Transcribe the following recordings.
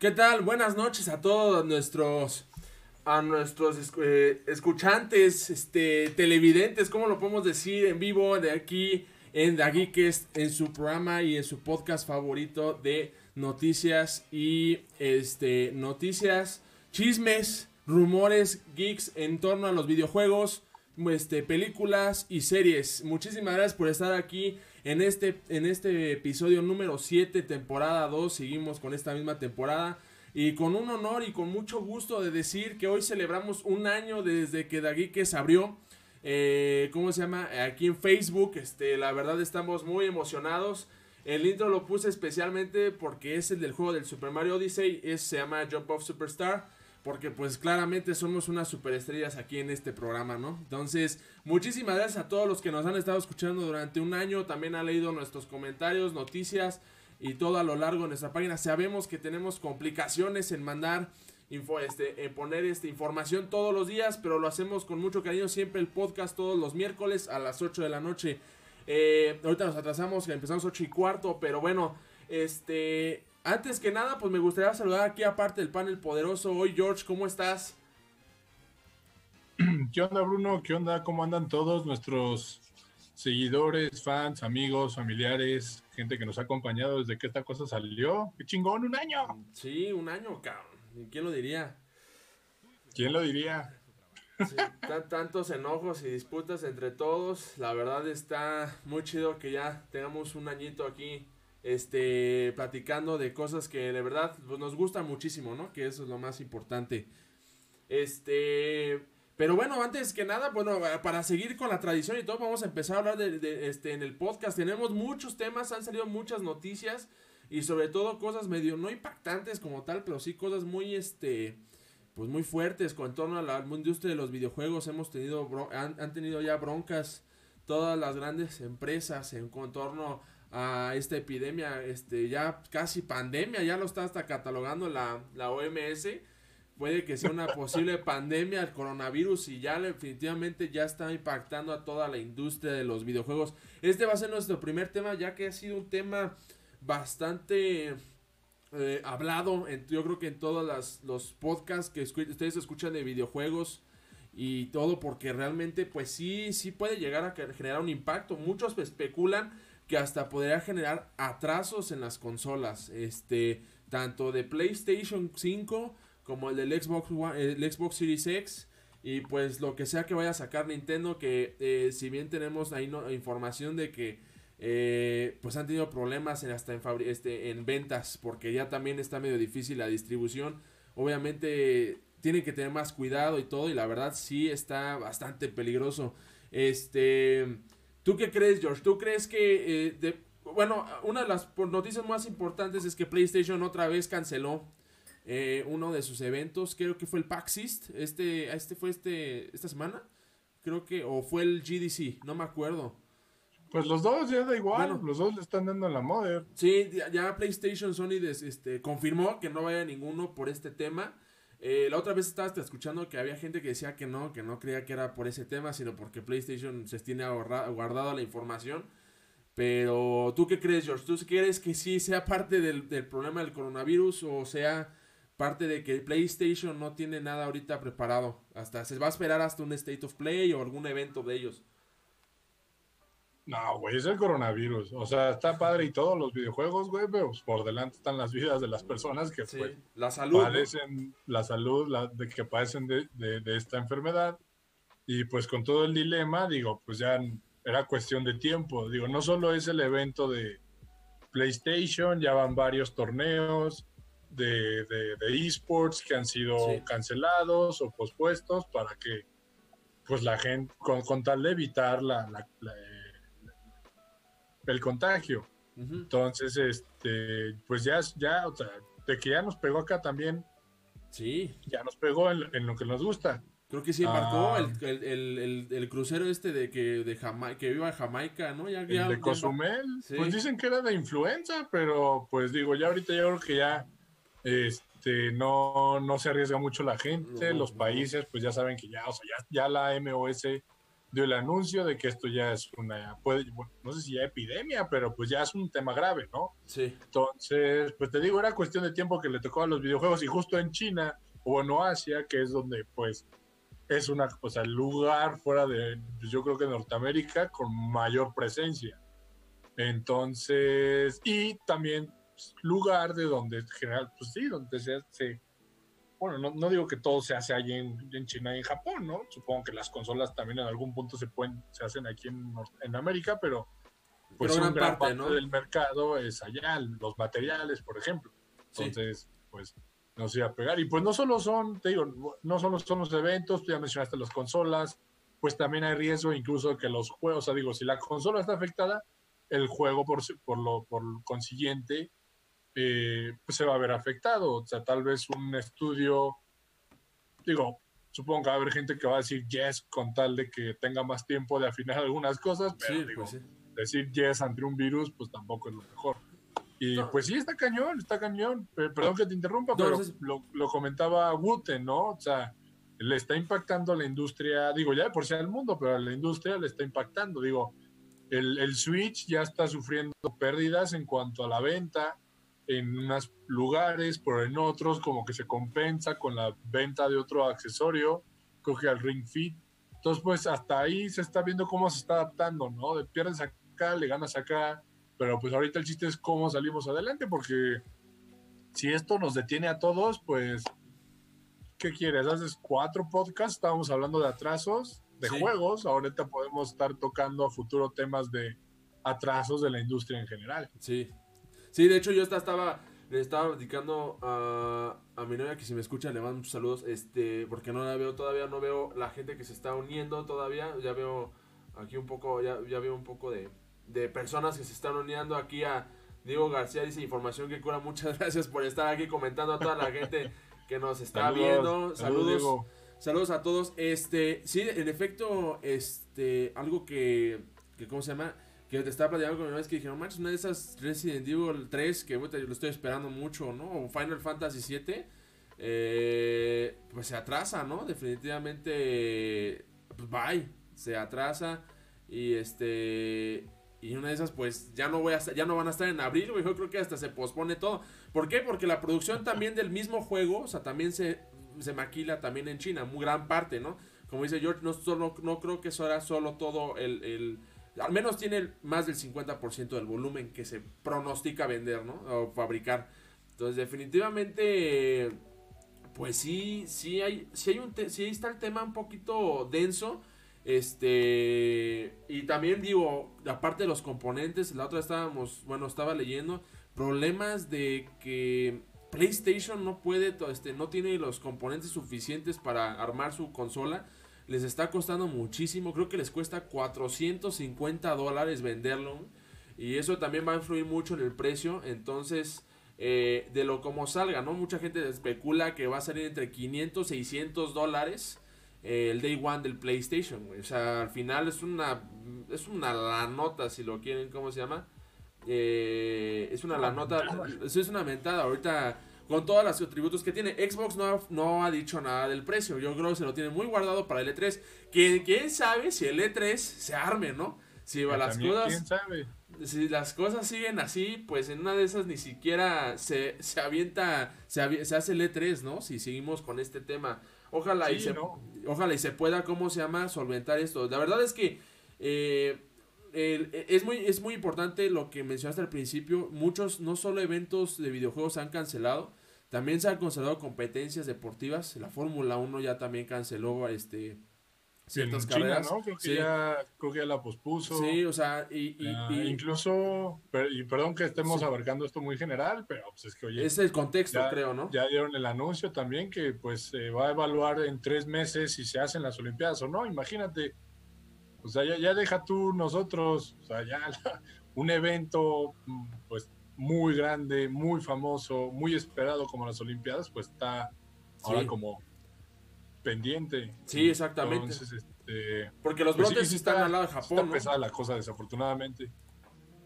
¿Qué tal? Buenas noches a todos nuestros a nuestros eh, escuchantes, este televidentes, ¿cómo lo podemos decir? En vivo de aquí en The en su programa y en su podcast favorito de noticias y este noticias, chismes, rumores, geeks en torno a los videojuegos, este películas y series. Muchísimas gracias por estar aquí en este, en este episodio número 7, temporada 2, seguimos con esta misma temporada. Y con un honor y con mucho gusto de decir que hoy celebramos un año desde que Daguiques abrió. Eh, ¿Cómo se llama? Aquí en Facebook. Este, la verdad estamos muy emocionados. El intro lo puse especialmente porque es el del juego del Super Mario Odyssey. Es, se llama Jump Off Superstar porque pues claramente somos unas superestrellas aquí en este programa, ¿no? Entonces, muchísimas gracias a todos los que nos han estado escuchando durante un año, también han leído nuestros comentarios, noticias y todo a lo largo de nuestra página. Sabemos que tenemos complicaciones en mandar info, este, en poner esta información todos los días, pero lo hacemos con mucho cariño, siempre el podcast todos los miércoles a las 8 de la noche. Eh, ahorita nos atrasamos, empezamos 8 y cuarto, pero bueno, este, antes que nada, pues me gustaría saludar aquí aparte del panel poderoso. Hoy, George, ¿cómo estás? ¿Qué onda, Bruno? ¿Qué onda? ¿Cómo andan todos nuestros seguidores, fans, amigos, familiares, gente que nos ha acompañado desde que esta cosa salió? ¡Qué chingón! ¡Un año! Sí, un año, cabrón. ¿Quién lo diría? ¿Quién lo diría? tantos enojos y disputas entre todos. La verdad está muy chido que ya tengamos un añito aquí este, platicando de cosas que de verdad pues, nos gusta muchísimo, ¿no? Que eso es lo más importante. Este, pero bueno, antes que nada, bueno, para seguir con la tradición y todo, vamos a empezar a hablar de, este, en el podcast. Tenemos muchos temas, han salido muchas noticias y sobre todo cosas medio, no impactantes como tal, pero sí cosas muy, este, pues muy fuertes con torno a la industria de los videojuegos. Hemos tenido, han, han tenido ya broncas todas las grandes empresas en torno a esta epidemia, este, ya casi pandemia, ya lo está hasta catalogando la, la OMS. Puede que sea una posible pandemia el coronavirus y ya definitivamente ya está impactando a toda la industria de los videojuegos. Este va a ser nuestro primer tema, ya que ha sido un tema bastante eh, hablado, en, yo creo que en todos las, los podcasts que ustedes escuchan de videojuegos y todo, porque realmente pues sí, sí puede llegar a generar un impacto. Muchos especulan que hasta podría generar atrasos en las consolas, este, tanto de PlayStation 5 como el del Xbox el Xbox Series X y pues lo que sea que vaya a sacar Nintendo que eh, si bien tenemos ahí información de que eh, pues han tenido problemas en hasta en, este, en ventas porque ya también está medio difícil la distribución obviamente tienen que tener más cuidado y todo y la verdad sí está bastante peligroso. Este ¿Tú qué crees, George? ¿Tú crees que... Eh, bueno, una de las noticias más importantes es que PlayStation otra vez canceló eh, uno de sus eventos. Creo que fue el PAX East. Este, este fue este, esta semana. Creo que... O fue el GDC. No me acuerdo. Pues los dos ya da igual, los dos le están dando la moda. Sí, ya, PlayStation Sony este, confirmó que no vaya ninguno por este tema. Eh, la otra vez estaba escuchando que había gente que decía que no, que no creía que era por ese tema, sino porque PlayStation se tiene guardado la información. Pero, ¿tú qué crees, George? ¿Tú crees que sí sea parte del, del, problema del coronavirus o sea parte de que PlayStation no tiene nada ahorita preparado? Hasta se va a esperar hasta un State of Play o algún evento de ellos. No, güey, es el coronavirus. O sea, está padre y todos los videojuegos, güey, pero pues, por delante están las vidas de las personas que pues, la salud, padecen, la salud la, de que padecen de, de, esta enfermedad. Y pues con todo el dilema, digo, pues ya era cuestión de tiempo. Digo, no solo es el evento de PlayStation, ya van varios torneos de, de esports que han sido cancelados o pospuestos para que pues la gente, con, con tal de evitar la, la el contagio. Entonces, este, pues ya, ya, o sea, de que ya nos pegó acá también. Sí. Ya nos pegó en, lo que nos gusta. Creo que sí marcó ah. el, crucero este de que de Jamaica, que viva en Jamaica, ¿no? Ya, el de Cozumel. Pues dicen que era de influenza, pero pues digo, ya ahorita yo creo que ya este no, no se arriesga mucho la gente, los países pues ya saben que ya, o sea, ya, ya la MOS dio el anuncio de que esto ya es una, puede, no sé si ya epidemia, pero pues ya es un tema grave, ¿no? Sí. Entonces, pues te digo, era cuestión de tiempo que le tocó a los videojuegos y justo en China o en Asia, que es donde pues es una, o sea, lugar fuera de, pues, yo creo que Norteamérica con mayor presencia. Entonces, y también pues, lugar de donde en general, pues sí, donde se, se bueno, no, no, digo que todo se hace allí en, en, China y en Japón, ¿no? Supongo que las consolas también en algún punto se pueden, se hacen aquí en, en América, pero pues pero una gran parte, parte ¿no? del mercado es allá, los materiales, por ejemplo. Entonces, sí. pues nos iba a pegar. Y pues no solo son, te digo, no solo son los eventos, tú ya mencionaste las consolas, pues también hay riesgo incluso que los juegos, o sea, digo, si la consola está afectada, el juego por, por, lo, por consiguiente eh, pues se va a ver afectado. O sea, tal vez un estudio, digo, supongo que va a haber gente que va a decir yes con tal de que tenga más tiempo de afinar algunas cosas, pero sí, digo, pues sí. decir yes ante un virus, pues tampoco es lo mejor. Y no. pues sí, está cañón, está cañón. Perdón que te interrumpa, no, pero lo, lo, comentaba Wooten, ¿no? O sea, le está impactando a la industria, digo, ya de por sí al mundo, pero a la industria le está impactando. Digo, el, el Switch ya está sufriendo pérdidas en cuanto a la venta en unos lugares, pero en otros como que se compensa con la venta de otro accesorio, coge al Ring Fit. Entonces, pues hasta ahí se está viendo cómo se está adaptando, ¿no? De pierdes acá, le ganas acá, pero pues ahorita el chiste es cómo salimos adelante, porque si esto nos detiene a todos, pues, ¿qué quieres? Haces cuatro podcasts, estábamos hablando de atrasos, de sí. juegos, ahorita podemos estar tocando a futuro temas de atrasos de la industria en general. Sí, Sí, de hecho yo estaba, le estaba platicando a, a, mi novia que si me escucha le mando muchos saludos, este, porque no la veo todavía, no veo la gente que se está uniendo todavía, ya veo aquí un poco, ya, ya veo un poco de, de personas que se están uniendo aquí a Diego García, dice información que cura, muchas gracias por estar aquí comentando a toda la gente que nos está saludos, viendo, saludos. Saludos, saludos a todos, este, sí, en efecto, este, algo que, que ¿cómo se llama? Que te estaba platicando con mi vez que dijeron, manches, una de esas Resident Evil 3 que bueno, lo estoy esperando mucho, ¿no? O Final Fantasy 7, eh, pues se atrasa, ¿no? Definitivamente, pues bye, se atrasa y este y una de esas pues ya no voy a ya no van a estar en abril, güey, yo creo que hasta se pospone todo. ¿Por qué? Porque la producción también del mismo juego, o sea, también se, se maquila también en China, muy gran parte, ¿no? Como dice George, no, solo, no creo que eso era solo todo el al menos tiene más del 50% del volumen que se pronostica vender, ¿no? O fabricar. Entonces, definitivamente, pues sí, sí hay, sí hay un, sí está el tema un poquito denso. Este, y también digo, aparte de los componentes, la otra estábamos, bueno, estaba leyendo problemas de que PlayStation no puede, este, no tiene los componentes suficientes para armar su consola les está costando muchísimo. Creo que les cuesta 450 dólares venderlo. Y eso también va a influir mucho en el precio. Entonces, eh, de lo como salga, ¿no? Mucha gente especula que va a salir entre 500 y 600 dólares eh, el day one del PlayStation. O sea, al final es una, es una la nota, si lo quieren, ¿cómo se llama? Eh, es una la nota, es una mentada. Ahorita con todos los atributos que tiene. Xbox no ha, no ha dicho nada del precio. Yo creo que se lo tiene muy guardado para el E3. ¿Quién, quién sabe si el E3 se arme, no? Si Que las cosas, ¿Quién sabe? si las cosas siguen así, pues en una de esas ni siquiera se, se avienta, se, avi- se hace el E3, ¿no? Si seguimos con este tema. Ojalá y se, ¿no? ojalá y se pueda, ¿cómo se llama? Solventar esto. La verdad es que eh, el- es, muy, es muy importante lo que mencionaste al principio. Muchos, no solo eventos de videojuegos se han cancelado, también se han cancelado competencias deportivas. La Fórmula 1 ya también canceló este ciertas China, carreras. ¿no? Creo que, Sí. ya, creo que ya la pospuso. Sí, o sea, y, y- Ah, y incluso, per- y perdón que estemos Sí. abarcando esto muy general, pero pues es que oye, es el contexto, ya, creo, ¿no? ya dieron el anuncio también que pues se va a evaluar en tres meses si se hacen las Olimpiadas o no. Imagínate, o sea, ya, ya deja tú nosotros, o sea, ya la- un evento mm, pues muy grande, muy famoso, muy esperado como las Olimpiadas, pues está ahora Sí. como pendiente. Sí, exactamente. Entonces, este, Porque los pues brotes sí están está- al lado de Está Japón, ¿no? pesada la cosa, desafortunadamente.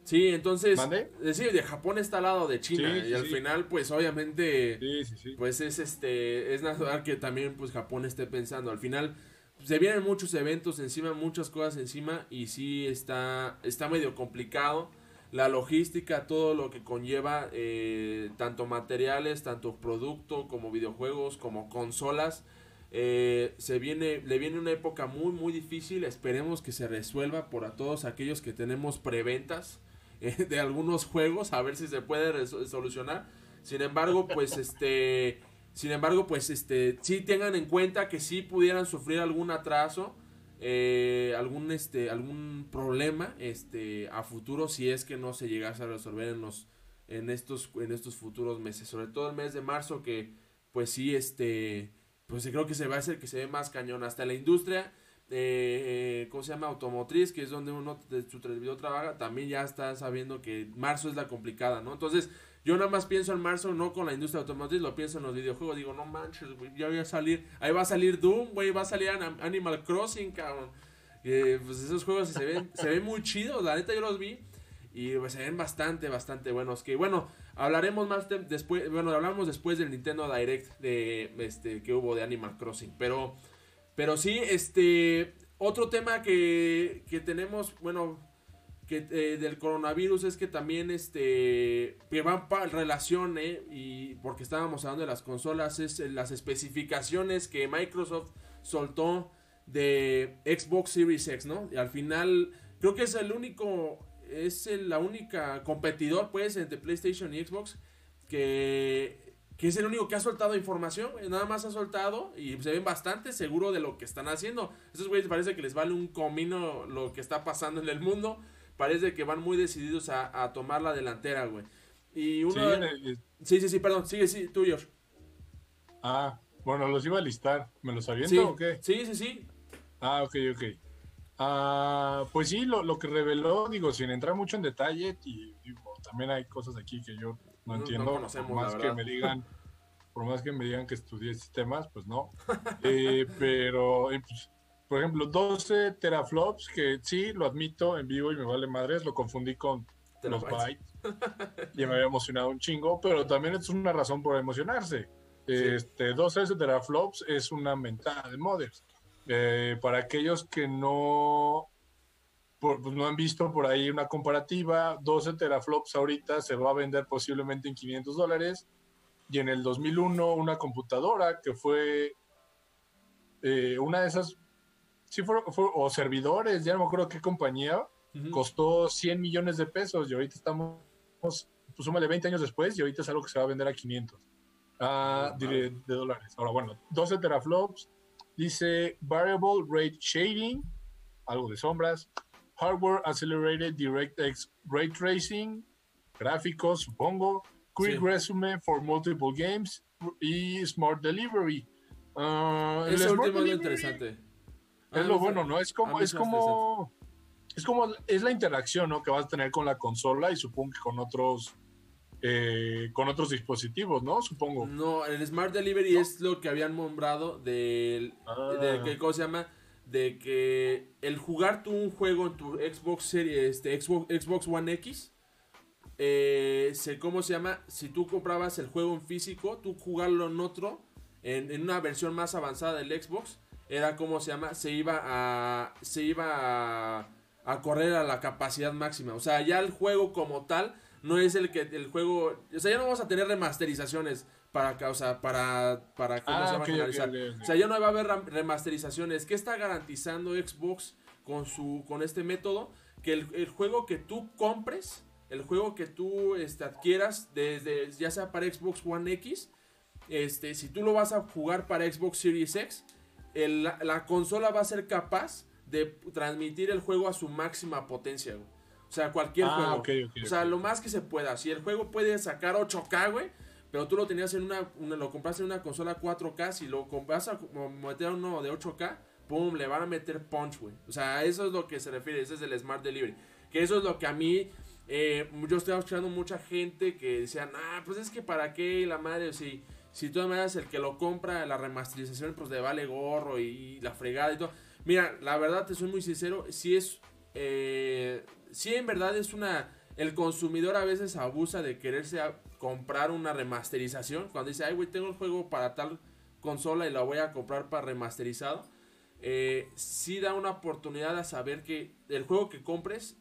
Sí, entonces, ¿Mande? decir, de Japón está al lado de China Sí, y al sí. final, pues obviamente, Sí, sí, sí. pues es este, es natural que también pues Japón esté pensando. Al final, se vienen muchos eventos encima, muchas cosas encima y sí está, está medio complicado. La logística, todo lo que conlleva, eh, tanto materiales, tanto producto como videojuegos, como consolas. Eh, se viene, le viene una época muy, muy difícil. Esperemos que se resuelva por a todos aquellos que tenemos preventas eh, de algunos juegos, a ver si se puede solucionar. Sin embargo, pues este sin embargo, pues este, sí tengan en cuenta que sí pudieran sufrir algún atraso, eh, algún, este, algún problema este, a futuro si es que no se llegase a resolver en, los, en, estos, en estos futuros meses. Sobre todo el mes de marzo que pues sí, este, pues creo que se va a hacer que se ve más cañón. Hasta la industria, eh, ¿cómo se llama? Automotriz, que es donde uno de su televisor trabaja, también ya está sabiendo que marzo es la complicada, ¿no? Entonces, yo nada más pienso en marzo, no con la industria automotriz, lo pienso en los videojuegos. Digo, no manches, güey, ya voy a salir. Ahí va a salir Doom, güey, va a salir Animal Crossing, cabrón. pues esos juegos se ven, se ven muy chidos, la neta yo los vi. Y pues, se ven bastante, bastante buenos. Que bueno, hablaremos más después. Bueno, hablamos después del Nintendo Direct de este que hubo de Animal Crossing. Pero. Pero sí, este. Otro tema que, que tenemos. Bueno que eh, del coronavirus es que también este que van para relación eh, y porque estábamos hablando de las consolas es eh, las especificaciones que Microsoft soltó de Xbox Series X, ¿no? Y al final creo que es el único es la única competidor pues entre PlayStation y Xbox que que es el único que ha soltado información, nada más ha soltado y se ven bastante seguro de lo que están haciendo. Esos güeyes parece que les vale un comino lo que está pasando en el mundo parece que van muy decididos a, tomar la delantera, güey. Y uno... Sí, sí, sí, perdón, sigue, sí, tú, George. Ah, bueno, los iba a listar. ¿Me los aviento o qué? Sí, sí, sí. Ah, ok, ok. Ah, pues sí, lo, que reveló, digo, sin entrar mucho en detalle, y también hay cosas aquí que yo no, entiendo, por más que me digan, por más que me digan que estudié sistemas, pues no. Eh, pero eh, pues, por ejemplo, 12 teraflops, que sí, lo admito en vivo y me vale madres, lo confundí con los bytes. y me había emocionado un chingo, pero también es una razón por emocionarse. Este, 12 teraflops es una mentada de modems. Eh, para aquellos que no, pues no han visto por ahí una comparativa, 12 teraflops ahorita se va a vender posiblemente en 500 dólares. Y en el 2001 una computadora que fue eh, una de esas sí fue, o servidores, ya no me acuerdo qué compañía, costó 100 millones de pesos y ahorita estamos, pues súmale 20 años después y ahorita es algo que se va a vender a 500 ah, de, dólares. Ahora, bueno, 12 teraflops, dice Variable Rate Shading, algo de sombras, Hardware Accelerated DirectX Ray Tracing, gráficos, supongo, Quick Resume for Multiple Games y Smart Delivery. Uh, Ese último es interesante. Es lo bueno, ¿no? Es como, es como, es como, es la interacción, ¿no? Que vas a tener con la consola y supongo que con otros, eh, con otros dispositivos, ¿no? Supongo. No, el Smart Delivery es lo que habían nombrado del, de, ah. ¿cómo se llama? De que el jugar tú un juego en tu Xbox Series, este, Xbox, Xbox One X, eh, ¿cómo se llama? Si tú comprabas el juego en físico, tú jugarlo en otro, en, en una versión más avanzada del Xbox, era como se llama, se iba a se iba a, correr a la capacidad máxima. O sea, ya el juego como tal no es el que el juego, o sea, ya no vamos a tener remasterizaciones para o sea, para para cómo ah, se va a finalizar. O sea, ya no va a haber remasterizaciones. ¿Qué está garantizando Xbox con su con este método? Que el, juego que tú compres, el juego que tú este, adquieras desde ya sea para Xbox One X, este, si tú lo vas a jugar para Xbox Series X, la consola va a ser capaz de transmitir el juego a su máxima potencia, O sea, cualquier ah, juego. o sea, lo más que se pueda. Si el juego puede sacar 8K, güey, pero tú lo tenías en una, lo compraste en una consola 4K, si lo compras a meter uno de 8K, pum, le van a meter punch, güey. O sea, eso es lo que se refiere, ese es el Smart Delivery. Que eso es lo que a mí, eh, yo estoy escuchando mucha gente que decía, ah, pues es que para qué la madre, si si tú maneras el que lo compra, la remasterización, pues le vale gorro y, la fregada y todo. Mira, la verdad te soy muy sincero, si es, eh, si en verdad es una, el consumidor a veces abusa de quererse comprar una remasterización, cuando dice, ay güey, tengo el juego para tal consola y la voy a comprar para remasterizado. eh, sí da una oportunidad a saber que el juego que compres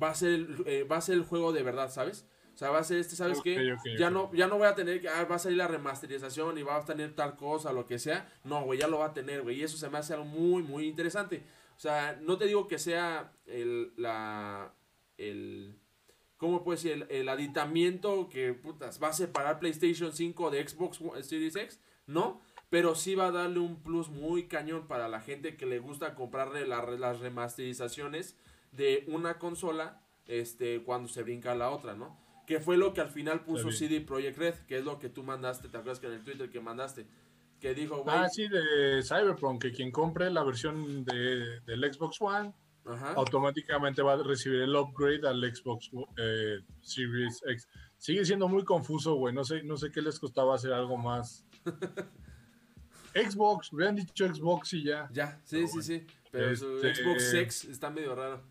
va a ser eh, va a ser el juego de verdad, ¿sabes? O sea, va a ser este, ¿sabes qué? ya, No, ya no voy a tener que, ah, va a salir la remasterización y va a tener tal cosa, lo que sea. No, güey, ya lo va a tener, güey. Y eso se me hace algo muy, muy interesante. O sea, no te digo que sea el, la, el, ¿cómo puedo decir? El, el aditamiento que, putas, va a separar PlayStation 5 de Xbox Series X, ¿no? Pero sí va a darle un plus muy cañón para la gente que le gusta comprarle las remasterizaciones de una consola este, cuando se brinca la otra, ¿no? Que fue lo que al final puso CD Projekt Red, que es lo que tú mandaste, ¿te acuerdas que en el Twitter que mandaste? Que dijo, güey. Ah, sí, de Cyberpunk, que quien compre la versión de, del Xbox One, automáticamente va a recibir el upgrade al Xbox eh, Series X. Sigue siendo muy confuso, güey. No sé, no sé qué les costaba hacer algo más. Xbox, hubieran dicho Xbox y ya. Ya, sí, sí, sí. Pero su este, Xbox X está medio raro.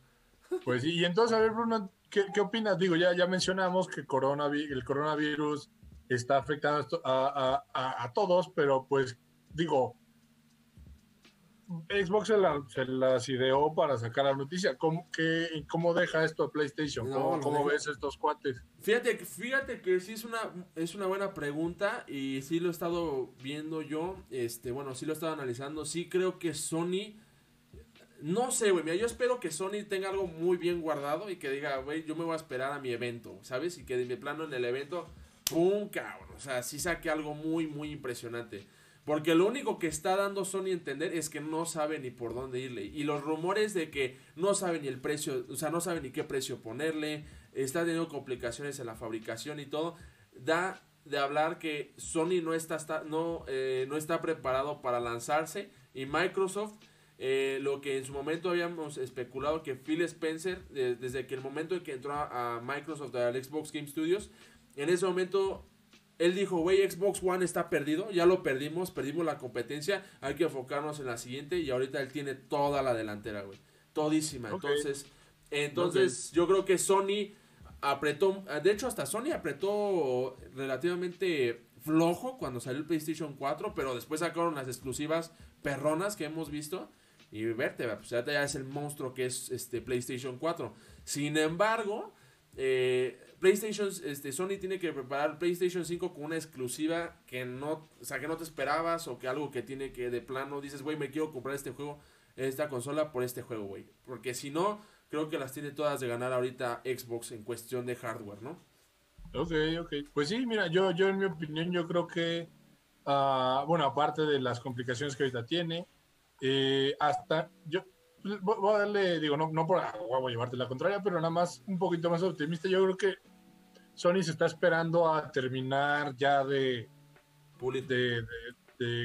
Pues y entonces, a ver, Bruno, ¿qué, opinas? Digo, ya, ya mencionamos que el coronavirus está afectando a, a, todos, pero pues, digo, Xbox se, las ideó para sacar la noticia. ¿Cómo, qué, cómo deja esto a PlayStation? ¿Cómo, ves estos cuates? Fíjate, fíjate que sí es una, es una buena pregunta y sí lo he estado viendo yo. Este, bueno, sí lo he estado analizando. Sí creo que Sony no sé, güey. Mira, yo espero que Sony tenga algo muy bien guardado y que diga, güey, yo me voy a esperar a mi evento, ¿sabes? Y que de mi plano en el evento, ¡pum! cabrón. O sea, sí saque algo muy, muy impresionante. Porque lo único que está dando Sony a entender es que no sabe ni por dónde irle. Y los rumores de que no sabe ni el precio, o sea, no sabe ni qué precio ponerle, está teniendo complicaciones en la fabricación y todo, da de hablar que Sony no está, no, eh, no está preparado para lanzarse y Microsoft eh, lo que en su momento habíamos especulado que Phil Spencer, desde que el momento en que entró a, Microsoft, al Xbox Game Studios, en ese momento él dijo, güey, Xbox One está perdido, ya lo perdimos, perdimos la competencia, hay que enfocarnos en la siguiente y ahorita él tiene toda la delantera, güey, todísima. Entonces, entonces yo creo que Sony apretó, de hecho hasta Sony apretó relativamente flojo cuando salió el PlayStation 4, pero después sacaron las exclusivas perronas que hemos visto y verte, pues ya es el monstruo que es este PlayStation 4. Sin embargo, eh, PlayStation, este, Sony tiene que preparar PlayStation 5 con una exclusiva que no, o sea, que no te esperabas o que algo que tiene que de plano dices, güey, me quiero comprar este juego, esta consola por este juego, güey. Porque si no, creo que las tiene todas de ganar ahorita Xbox en cuestión de hardware, ¿no? Ok, ok. Pues sí, mira, yo, yo en mi opinión, yo creo que, uh, bueno, aparte de las complicaciones que ahorita tiene, eh, hasta yo voy a darle, digo, no, no por voy a llevarte la contraria, pero nada más un poquito más optimista. Yo creo que Sony se está esperando a terminar ya de pulir, de,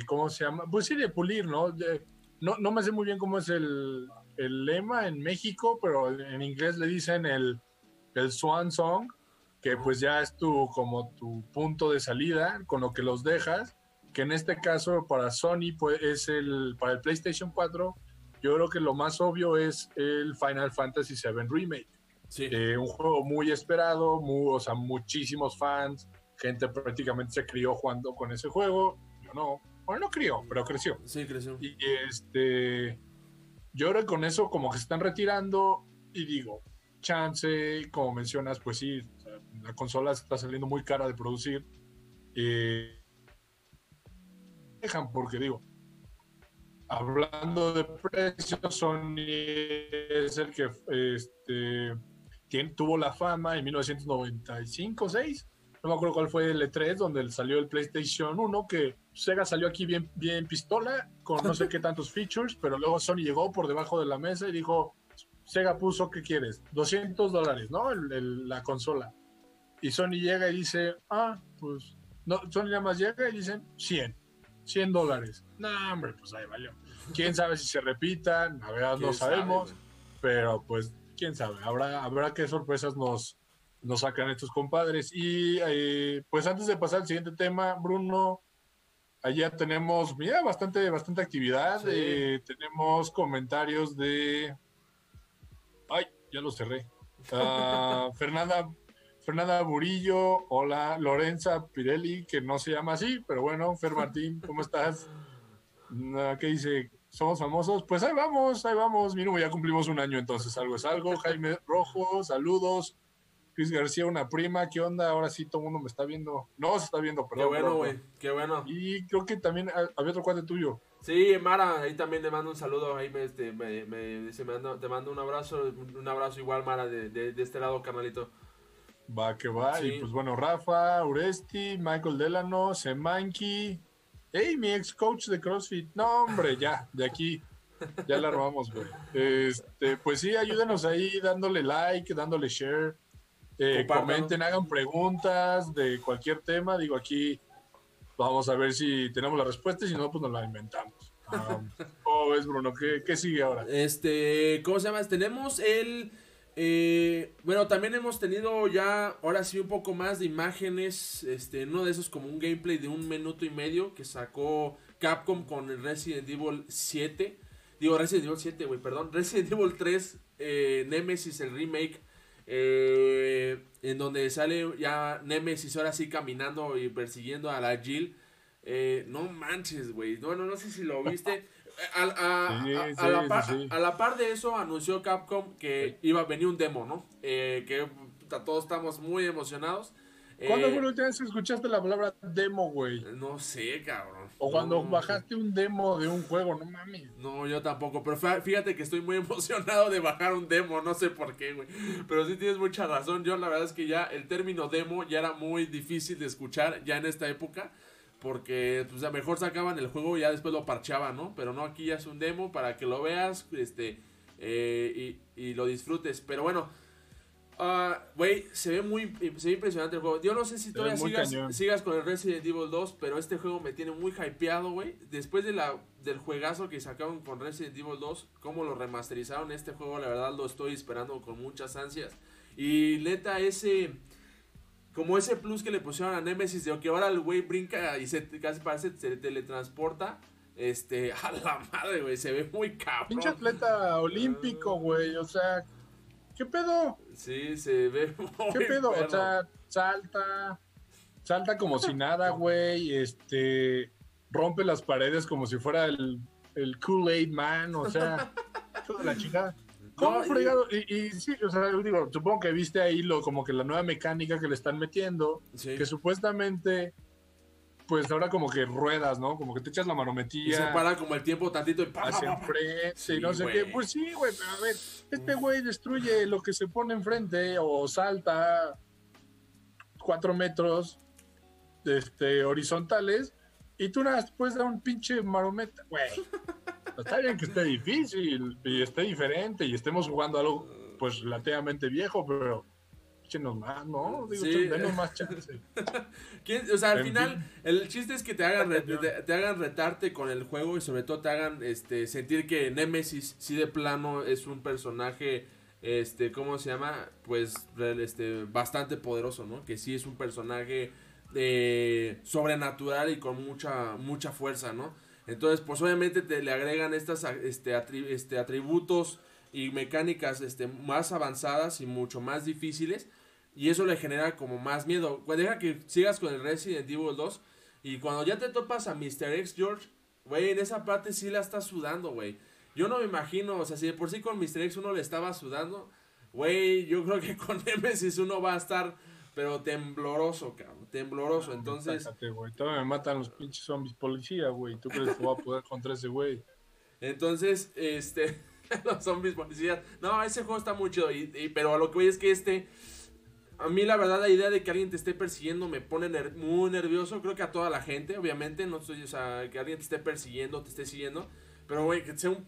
¿cómo se llama? Pues sí, de pulir, ¿no? no, no me sé muy bien cómo es el, el, lema en México, pero en inglés le dicen el, el Swan Song, que pues ya es tu, como tu punto de salida, con lo que los dejas que en este caso para Sony pues, es el, para el PlayStation 4, yo creo que lo más obvio es el Final Fantasy VII Remake. Eh, un juego muy esperado, o sea, muchísimos fans, gente prácticamente se crió jugando con ese juego. Yo no, bueno, no crió, pero creció. Sí, creció. Y este, yo creo que con eso como que se están retirando y digo, chance, como mencionas, pues sí, la consola está saliendo muy cara de producir. Eh, dejan, porque digo, hablando de precios, Sony es el que este, tuvo la fama en 1995 6 no me acuerdo cuál fue el E3 donde salió el PlayStation 1 que Sega salió aquí bien, bien pistola con no sé qué tantos features pero luego Sony llegó por debajo de la mesa y dijo Sega puso ¿qué quieres? 200 dólares ¿no? la consola y Sony llega y dice ah pues no, Sony nada más llega y dicen 100 100 dólares. No, hombre, pues ahí valió. Quién sabe si se repitan, la verdad no sabemos, pero pues quién sabe, habrá, habrá qué sorpresas nos, nos sacan estos compadres. Y eh, pues antes de pasar al siguiente tema, Bruno, allá tenemos, mira, bastante, bastante actividad. Eh, tenemos comentarios de. Ay, ya lo cerré. Uh, Fernanda Fernanda Burillo, hola, Lorenza Pirelli, que no se llama así, pero bueno, Fer Martín, ¿cómo estás? ¿Qué dice? somos famosos, pues ahí vamos, ahí vamos. Mínimo ya cumplimos un año, entonces algo es algo. Jaime Rojo, saludos. Luis García, una prima, ¿qué onda? Ahora sí todo el mundo me está viendo. No, se está viendo, perdón. Qué bueno, güey, qué bueno. Y creo que también había otro cuate tuyo. Sí, Mara, ahí también te mando un saludo, ahí me, este, me, me dice, me mando, te mando un abrazo, un abrazo igual, Mara, de, de, de este lado, carnalito. Va que va, y pues bueno, Rafa, Uresti, Michael Delano, Semanki, hey, mi ex coach de CrossFit, no hombre, ya, de aquí, ya la robamos, güey. Este, pues sí, ayúdenos ahí dándole like, dándole share. Eh, comenten, hagan preguntas de cualquier tema. Digo, aquí vamos a ver si tenemos la respuesta y si no, pues nos la inventamos. Um, ¿Cómo ves, Bruno? ¿Qué, sigue ahora? Este, ¿cómo se llama? Tenemos el... Eh, bueno, también hemos tenido ya, ahora sí, un poco más de imágenes. Este, uno de esos como un gameplay de un minuto y medio que sacó Capcom con el Resident Evil 7. Digo, Resident Evil 7, güey, perdón. Resident Evil 3, eh, Nemesis, el remake. Eh, en donde sale ya Nemesis ahora sí caminando y persiguiendo a la Jill. Eh, no manches, güey. Bueno, no sé si lo viste. A, la par, de eso anunció Capcom que iba a venir un demo, ¿no? Eh, que todos estamos muy emocionados. ¿Cuándo fue la última vez escuchaste la palabra demo, güey? No sé, cabrón. O cuando bajaste un demo de un juego, no mames. No, yo tampoco. Pero fíjate que estoy muy emocionado de bajar un demo, no sé por qué, güey. Pero sí tienes mucha razón. Yo la verdad es que ya el término demo ya era muy difícil de escuchar ya en esta época. Porque pues a mejor sacaban el juego y ya después lo parchaban, ¿no? Pero no, aquí ya es un demo para que lo veas este, eh, y, y lo disfrutes. Pero bueno, Ah, güey, se ve muy se ve impresionante el juego. Yo no sé si todavía sigas, sigas, con el Resident Evil 2, pero este juego me tiene muy hypeado, güey. Después de la, del juegazo que sacaron con Resident Evil 2, cómo lo remasterizaron este juego, la verdad lo estoy esperando con muchas ansias. Y neta, ese... Como ese plus que le pusieron a Nemesis de que ahora el güey brinca y se casi parece se teletransporta. Este, a la madre, güey, se ve muy cabrón. Pinche atleta olímpico, güey, o sea, ¿qué pedo? Sí, se ve muy ¿Qué pedo? O sea, salta, salta como si nada, güey, este, rompe las paredes como si fuera el, el Kool-Aid Man, o sea, la chingada. ¿Cómo fregado? Y, y, sí, o sea, digo, supongo que viste ahí lo, como que la nueva mecánica que le están metiendo, que supuestamente pues ahora como que ruedas, ¿no? Como que te echas la manometía. Y se para como el tiempo tantito y pa, hacia enfrente y no sé qué. Pues sí, güey, pero a ver, este güey destruye lo que se pone enfrente o salta cuatro metros este, horizontales y tú nada puedes dar un pinche marometa, güey. Está bien que esté difícil y esté diferente y estemos jugando algo pues relativamente viejo, pero échenos más, ¿no? Digo, sí. más chance. o sea, al final, el chiste es que te hagan, te, hagan retarte con el juego y sobre todo te hagan este sentir que Nemesis, sí de plano, es un personaje, este, ¿cómo se llama? Pues, este, bastante poderoso, ¿no? Que sí es un personaje eh, sobrenatural y con mucha, mucha fuerza, ¿no? Entonces, pues obviamente te le agregan estas este, este, atributos y mecánicas este, más avanzadas y mucho más difíciles y eso le genera como más miedo. Pues deja que sigas con el Resident Evil 2. Y cuando ya te topas a Mr. X George, güey, en esa parte sí la estás sudando, güey. Yo no me imagino, o sea, si de por sí con Mr. X uno le estaba sudando, güey, yo creo que con Nemesis uno va a estar, pero tembloroso, cabrón, tembloroso. Entonces. güey. Todavía me matan los pinches zombies policía, güey. ¿Tú crees que voy a poder contra ese güey? Entonces, este. los zombies policías. No, ese juego está muy chido. Y, pero a lo que voy es que este a mí la verdad la idea de que alguien te esté persiguiendo me pone muy nervioso, creo que a toda la gente, obviamente, no estoy, o sea, que alguien te esté persiguiendo, te esté siguiendo, pero güey, que sea un,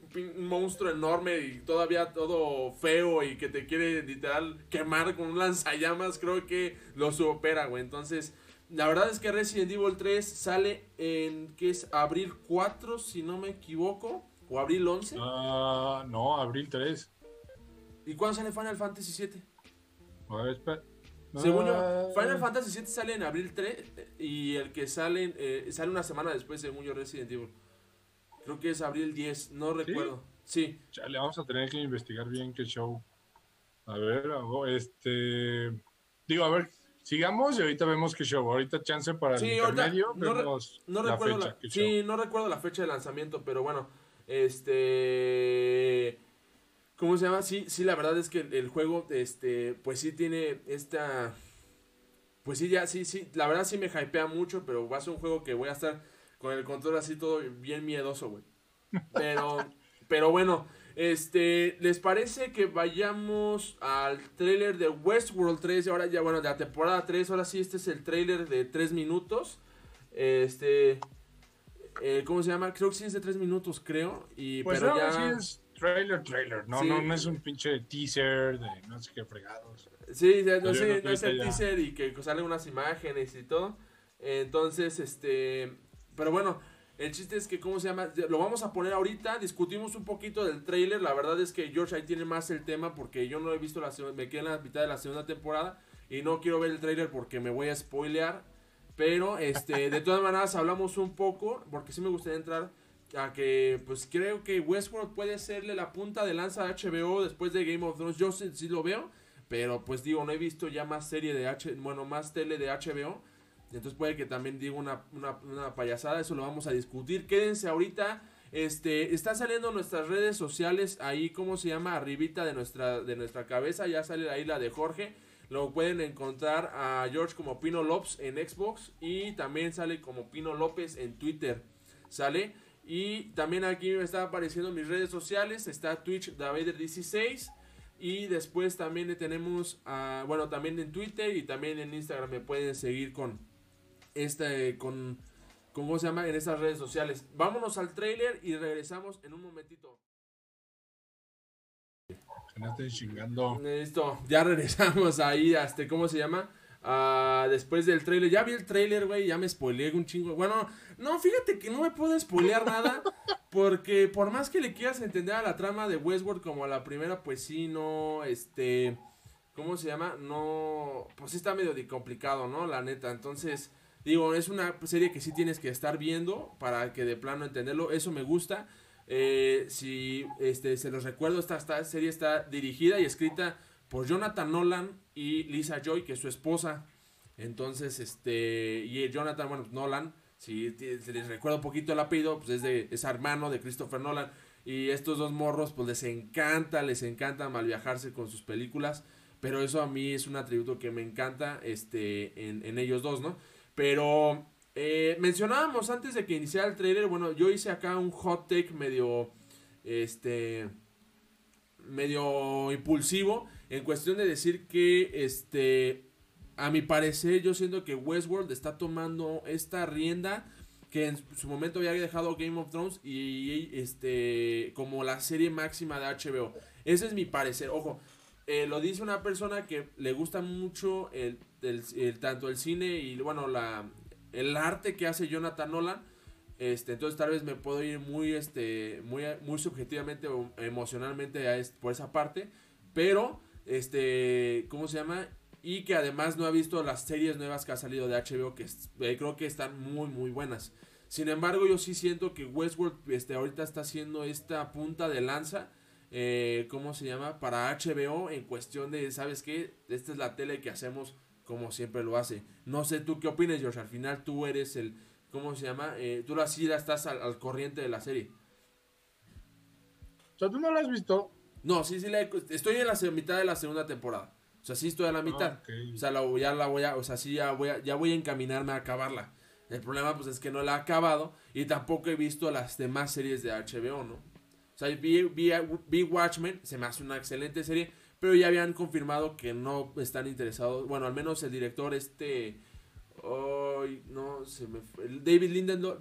monstruo enorme y todavía todo feo y que te quiere literal quemar con un lanzallamas, creo que lo supera, güey. Entonces, la verdad es que Resident Evil 3 sale en, ¿qué es? Abril 4, si no me equivoco, o abril 11. Ah, no, abril 3. ¿Y cuándo sale Final Fantasy 7? A ver, espera. Según yo, ah. Final Fantasy VII sale en abril 3 y el que sale, eh, sale una semana después, según yo, Resident Evil. Creo que es abril 10, no recuerdo. Sí. Ya le vamos a tener que investigar bien qué show. A ver, este. Digo, a ver, sigamos y ahorita vemos qué show. Ahorita chance para el intermedio. no, no recuerdo la, sí, no recuerdo la fecha de lanzamiento, pero bueno. Este. ¿Cómo se llama? Sí, sí, la verdad es que el juego, este, pues sí tiene esta. Pues sí, ya, sí, sí. La verdad sí me hypea mucho, pero va a ser un juego que voy a estar con el control así todo bien miedoso, güey. Pero, pero bueno, este, ¿les parece que vayamos al trailer de Westworld 3? Ahora ya, bueno, de la temporada 3, ahora sí, este es el trailer de 3 minutos. Este, eh, ¿cómo se llama? Creo que sí es de 3 minutos, creo. Y, pues pero no, ya... sí es trailer, trailer. No, Sí. no, no es un pinche teaser de no sé qué fregados. Sí, ya, no sé, no no es el ya. teaser y que salen unas imágenes y todo. Entonces, este. Pero bueno, el chiste es que, ¿cómo se llama? Lo vamos a poner ahorita. Discutimos un poquito del trailer. La verdad es que George ahí tiene más el tema porque yo no he visto la segunda. Me quedé en la mitad de la segunda temporada y no quiero ver el trailer porque me voy a spoilear. Pero, este, de todas maneras, hablamos un poco porque sí me gustaría entrar a que, pues creo que Westworld puede serle la punta de lanza a HBO después de Game of Thrones. Yo sí, sí lo veo. Pero pues digo, no he visto ya más serie de H, bueno, más tele de HBO. Entonces puede que también diga una, una, payasada, eso lo vamos a discutir. Quédense ahorita. Este, está saliendo en nuestras redes sociales, ahí cómo se llama, arribita de nuestra, de nuestra cabeza, ya sale ahí la de Jorge. Lo pueden encontrar a George como Pino López en Xbox y también sale como Pino López en Twitter. ¿Sale? Y también aquí me está apareciendo en mis redes sociales, está Twitch Davider16. Y después también tenemos, bueno, también en Twitter y también en Instagram me pueden seguir con este, con, con, ¿cómo se llama? En estas redes sociales. Vámonos al trailer y regresamos en un momentito. No estén chingando. Listo, ya regresamos ahí, este, ¿cómo se llama? Ah, después del trailer, ya vi el trailer, güey, ya me spoileé un chingo. Bueno, no, fíjate que no me puedo spoilear nada, porque por más que le quieras entender a la trama de Westworld como a la primera, pues sí, no, este, ¿cómo se llama? No, pues sí está medio de complicado, ¿no? La neta, entonces, digo, es una serie que sí tienes que estar viendo para que de plano entenderlo, eso me gusta. Eh, si este, se los recuerdo, esta, esta serie está dirigida y escrita por Jonathan Nolan y Lisa Joy, que es su esposa. Entonces, este, y Jonathan, bueno, Nolan, si, si les recuerdo un poquito el apellido, pues es, de, es hermano de Christopher Nolan. Y estos dos morros, pues les encanta, les encanta mal viajarse con sus películas. Pero eso a mí es un atributo que me encanta este, en, en ellos dos, ¿no? Pero eh, mencionábamos antes de que iniciara el trailer, bueno, yo hice acá un hot take medio, este, medio impulsivo en cuestión de decir que, este, a mi parecer, yo siento que Westworld está tomando esta rienda que en su momento había dejado Game of Thrones y este como la serie máxima de HBO. Ese es mi parecer. Ojo, eh, lo dice una persona que le gusta mucho el, el- tanto el cine y bueno la el arte que hace Jonathan Nolan. Este, entonces tal vez me puedo ir muy este muy muy subjetivamente o emocionalmente a es- por esa parte, pero este ¿cómo se llama? Y que además no ha visto las series nuevas que ha salido de HBO que eh, creo que están muy muy buenas. Sin embargo, yo sí siento que Westworld este ahorita está haciendo esta punta de lanza eh, ¿cómo se llama? Para HBO en cuestión de, ¿sabes qué? Esta es la tele que hacemos como siempre lo hace. No sé tú qué opinas, George. Al final tú eres el, ¿cómo se llama? Eh, tú así ya estás al, al corriente de la serie. O sea, tú no lo has visto. No, sí, sí, la he- estoy en la mitad de la segunda temporada. O sea, sí estoy a la mitad. Ah. O sea, la, ya la voy a, o sea, sí, ya voy a, ya voy a encaminarme a acabarla. El problema, pues, es que no la he acabado y tampoco he visto las demás series de HBO, ¿no? O sea, vi, vi, vi Watchmen, se me hace una excelente serie, pero ya habían confirmado que no están interesados. Bueno, al menos el director, este. Ay, no, se me fue. David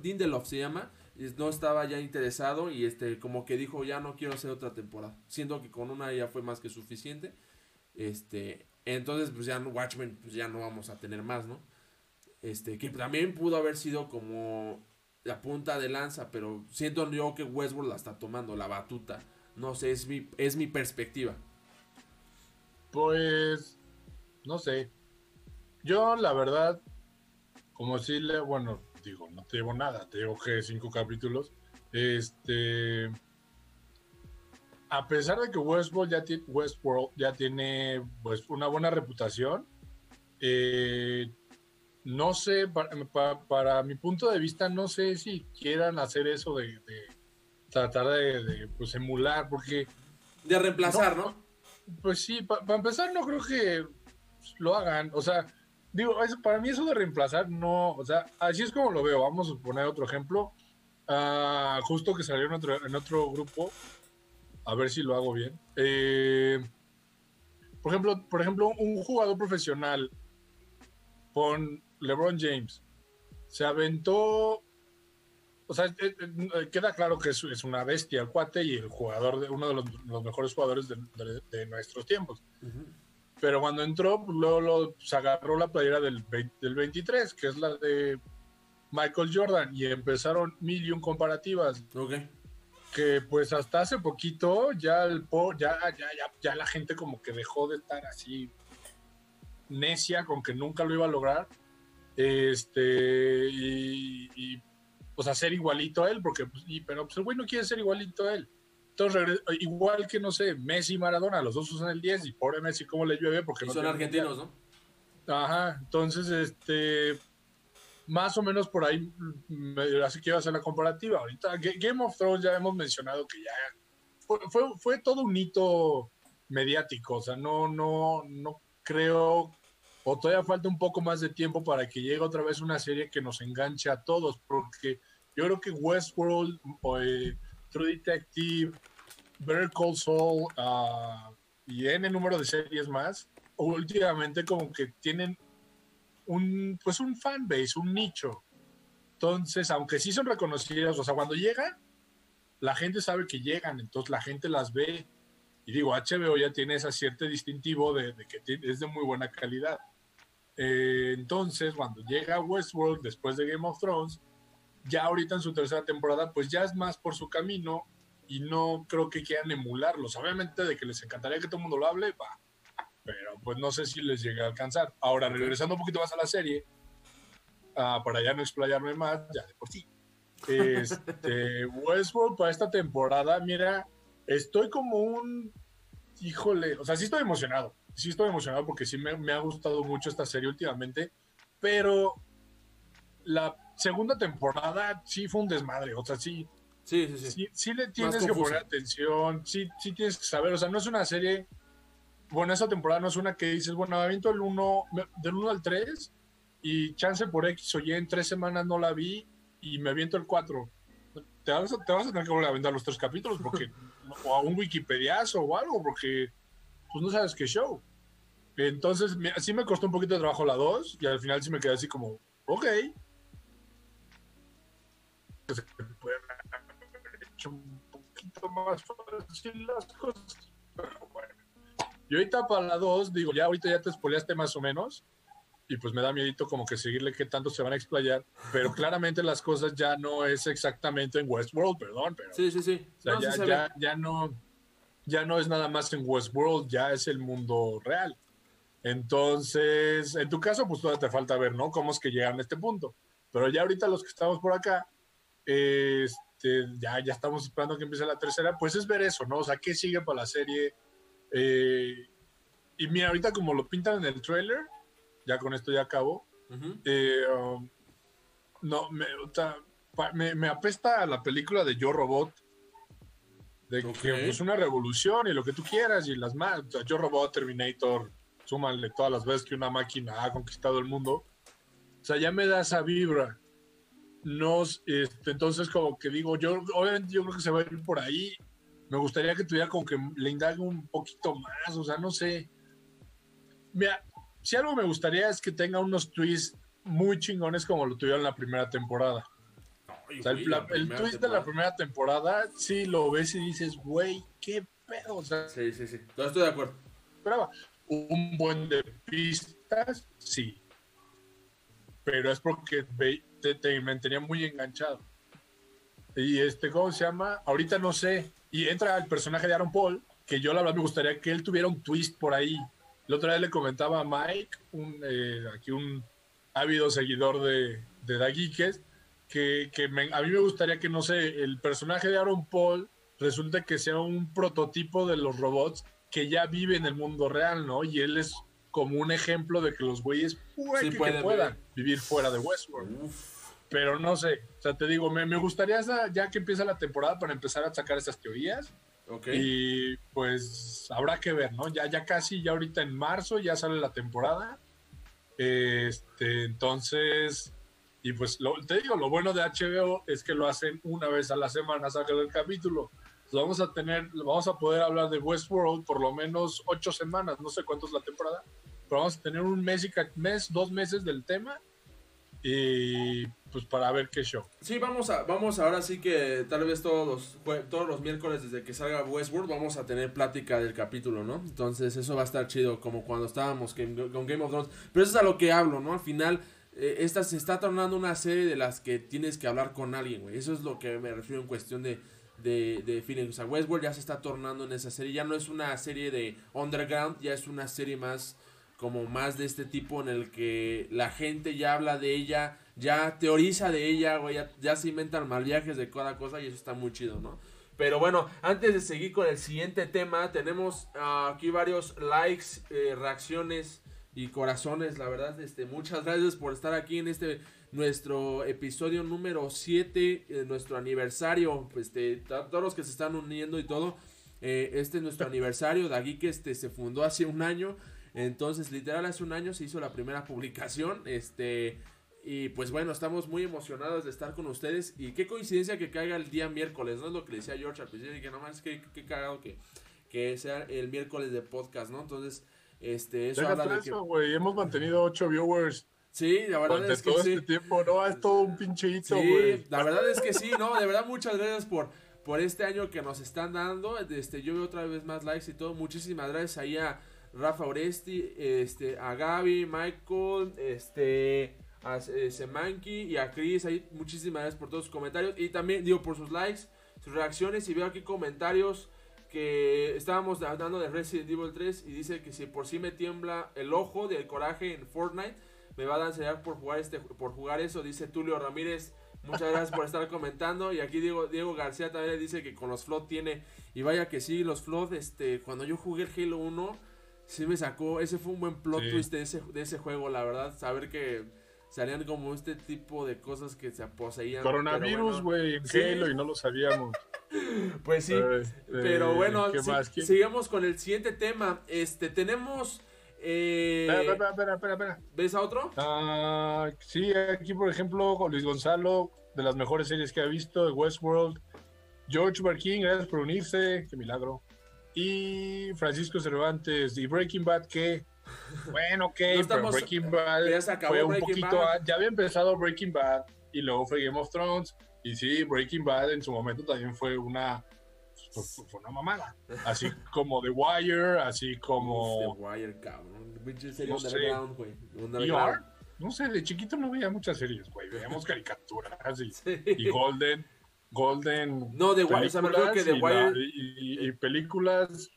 Lindelof, se llama. No estaba ya interesado y este, como que dijo, ya no quiero hacer otra temporada. Siendo que con una ya fue más que suficiente. Este, entonces, pues ya no- Watchmen, pues ya no vamos a tener más, ¿no? Este, que también pudo haber sido como la punta de lanza, pero siento yo que Westworld la está tomando, la batuta. No sé, es mi, es mi perspectiva. Pues, no sé. Yo, la verdad, como si le, bueno, digo, no te llevo nada, te llevo que cinco capítulos. Este, a pesar de que Westworld ya, ti- Westworld ya tiene pues una buena reputación, eh, no sé, para, pa- para mi punto de vista, no sé si quieran hacer eso de, de- tratar de, pues, emular, porque... De reemplazar, ¿no? Pues sí, para empezar no creo que lo hagan, o sea, digo, para mí eso de reemplazar no, o sea, así es como lo veo, vamos a poner otro ejemplo, uh, justo que salió en otro, en otro grupo, a ver si lo hago bien. Eh, por ejemplo, por ejemplo, un jugador profesional con LeBron James se aventó. O sea, eh, eh, queda claro que es, una bestia el cuate y el jugador, de, uno de los, mejores jugadores de, nuestros tiempos. Pero cuando entró, luego, se agarró la playera del, del 23, que es la de Michael Jordan, y empezaron mil y un comparativas. Okay que pues hasta hace poquito ya, el ya, ya, ya, la gente como que dejó de estar así necia con que nunca lo iba a lograr. Este, y, pues hacer igualito a él, porque, pues, pero pues, el güey no quiere ser igualito a él. Entonces, igual que, no sé, Messi y Maradona, los dos usan el 10 y pobre Messi, ¿cómo le llueve? Porque no son argentinos, ¿no? Ajá, entonces, este, más o menos por ahí, así que iba a hacer la comparativa. Ahorita Game of Thrones ya hemos mencionado que ya fue, fue, todo un hito mediático, o sea, no, no, no creo, o todavía falta un poco más de tiempo para que llegue otra vez una serie que nos enganche a todos, porque yo creo que Westworld, eh, True Detective, Better Call Saul uh, y N número de series más, últimamente como que tienen un, pues un fanbase, un nicho. Entonces, aunque sí son reconocidas, o sea, cuando llegan, la gente sabe que llegan, entonces la gente las ve. Y digo, HBO ya tiene ese cierto distintivo de, que es de muy buena calidad. Eh, entonces, cuando llega Westworld después de Game of Thrones, ya ahorita en su tercera temporada, pues ya es más por su camino y no creo que quieran emularlos. Obviamente de que les encantaría que todo el mundo lo hable, va, pero pues no sé si les llegue a alcanzar. Ahora, regresando un poquito más a la serie, uh, para ya no explayarme más, ya de por sí. Este, Westworld para esta temporada, mira, estoy como un, híjole, o sea, sí estoy emocionado, sí estoy emocionado porque sí me, me ha gustado mucho esta serie últimamente, pero la segunda temporada sí fue un desmadre, o sea, sí, Sí, sí, sí. Sí, sí le tienes que poner atención, sí, sí tienes que saber, o sea, no es una serie bueno, esa temporada no es una que dices, bueno, aviento el 1, del 1 al 3 y chance por X o Y en tres semanas no la vi y me aviento el 4. Te vas, a, te vas a tener que volver a aventar los tres capítulos porque, o a un Wikipediazo o algo, porque pues no sabes qué show. Entonces, sí me costó un poquito de trabajo la 2 y al final sí me quedé así como, ok. Se pueden haber hecho un poquito más fácil las cosas, pero bueno. Y ahorita para la 2, digo, ya ahorita ya te espoleaste más o menos. Y pues me da miedito como que seguirle qué tanto se van a explayar. Pero claramente las cosas ya no es exactamente en Westworld, perdón. Pero, sí, sí, sí. ya, ya, ya, no, ya no es nada más en Westworld, ya es el mundo real. Entonces, en tu caso, pues todavía te falta ver, ¿no? Cómo es que llegan a este punto. Pero ya ahorita los que estamos por acá, este, ya, ya estamos esperando que empiece la tercera, pues es ver eso, ¿no? O sea, ¿qué sigue para la serie? Eh, y mira, ahorita como lo pintan en el trailer, ya con esto ya acabo. Eh, um, no, me, me, apesta a la película de Yo Robot. De que es una revolución y lo que tú quieras y las más. Yo Robot, Terminator, súmale todas las veces que una máquina ha conquistado el mundo. O sea, ya me da esa vibra. Nos, este, entonces, como que digo, yo obviamente yo creo que se va a ir por ahí me gustaría que tuviera como que le indague un poquito más, o sea, no sé. Mira, si algo me gustaría es que tenga unos twists muy chingones como lo tuvieron en la primera temporada. o sea, el, twist de la primera temporada, sí lo ves y dices, güey, qué pedo. O sea, sí, sí, sí. No estoy de acuerdo. Esperaba un buen de pistas, sí. Pero es porque te, te, me tenía muy enganchado. Y este, ¿cómo se llama? Ahorita no sé, y entra el personaje de Aaron Paul, que yo la verdad me gustaría que él tuviera un twist por ahí. La otra vez le comentaba a Mike, un, eh, aquí un ávido seguidor de, de Daguiques, que, que a mí me gustaría que, no sé, el personaje de Aaron Paul resulte que sea un prototipo de los robots que ya vive en el mundo real, ¿no? Y él es como un ejemplo de que los güeyes pueden, que puedan vivir fuera de Westworld. pero no sé. O sea, te digo, me, me gustaría ya que empieza la temporada para empezar a sacar esas teorías. Okay. Y pues habrá que ver, ¿no? Ya, ya casi, ya ahorita en marzo ya sale la temporada. Este, entonces, y pues lo, te digo, lo bueno de HBO es que lo hacen una vez a la semana, sacan el capítulo. Vamos a tener, vamos a poder hablar de Westworld por lo menos ocho semanas, no sé cuánto es la temporada, pero vamos a tener un mes y mes, dos meses del tema y pues para ver qué show. Sí, vamos a, vamos ahora sí que tal vez todos los, todos los miércoles desde que salga Westworld vamos a tener plática del capítulo, ¿no? Entonces eso va a estar chido como cuando estábamos con Game of Thrones. Pero eso es a lo que hablo, ¿no? Al final eh, esta se está tornando una serie de las que tienes que hablar con alguien, güey. Eso es lo que me refiero en cuestión de, de, de feeling. O sea, Westworld ya se está tornando en esa serie. Ya no es una serie de underground, ya es una serie más como más de este tipo en el que la gente ya habla de ella, ya teoriza de ella, güey, ya, se inventan mal viajes de cada cosa y eso está muy chido, ¿no? Pero bueno, antes de seguir con el siguiente tema, tenemos ah, aquí varios likes, eh, reacciones y corazones, la verdad, este, muchas gracias por estar aquí en este nuestro episodio número 7, eh, nuestro aniversario, este, todos los que se están uniendo y todo, eh, este es nuestro aniversario, de que este se fundó hace un año, entonces, literal, hace un año se hizo la primera publicación. Este. Y pues bueno, estamos muy emocionados de estar con ustedes. Y qué coincidencia que caiga el día miércoles, ¿no? Es lo que le decía George al principio. Y que no más, qué, qué cagado que, que sea el miércoles de podcast, ¿no? Entonces, este, eso habla de que... Hemos mantenido 8 viewers. Sí, la verdad es que todo sí. este tiempo, no, es todo un pinche hito, sí, la verdad es que sí, no, de verdad muchas gracias por, por este año que nos están dando. Este, yo veo otra vez más likes y todo. Muchísimas gracias ahí a Rafa Oresti, este, a Gaby, Michael, este, a eh, Semanki y a Chris. Ahí, muchísimas gracias por todos sus comentarios y también digo por sus likes, sus reacciones y veo aquí comentarios que estábamos hablando de Resident Evil 3 y dice que si por sí me tiembla el ojo del coraje en Fortnite, me va a enseñar por jugar este por jugar eso, dice Tulio Ramírez. Muchas gracias por estar comentando. Y aquí Diego, Diego García también dice que con los Flood tiene. Y vaya que sí, los Flood, este, cuando yo jugué el Halo 1, sí me sacó, ese fue un buen plot twist de ese, de ese juego, la verdad, saber que salían como este tipo de cosas que se poseían. Coronavirus, güey, en Halo y no lo sabíamos. pues sí, pero bueno, sigamos con el siguiente tema. Este, tenemos... Eh... Espera, espera, espera, espera, ¿Ves a otro? Ah, sí, aquí por ejemplo, Luis Gonzalo, de las mejores series que ha visto, de Westworld. George Barkin, gracias por unirse, qué milagro. Y Francisco Cervantes y Breaking Bad que bueno, ok, pero Breaking Bad fue un poquito, ya había empezado Breaking Bad y luego fue Game of Thrones. Y sí, Breaking Bad en su momento también fue una fue, una mamada, así como The Wire, así como The Wire, cabrón, no sé, no sé, de chiquito no veía muchas series, güey, veíamos caricaturas y, y Golden Golden. No, de Wire, o que de Wire. y, películas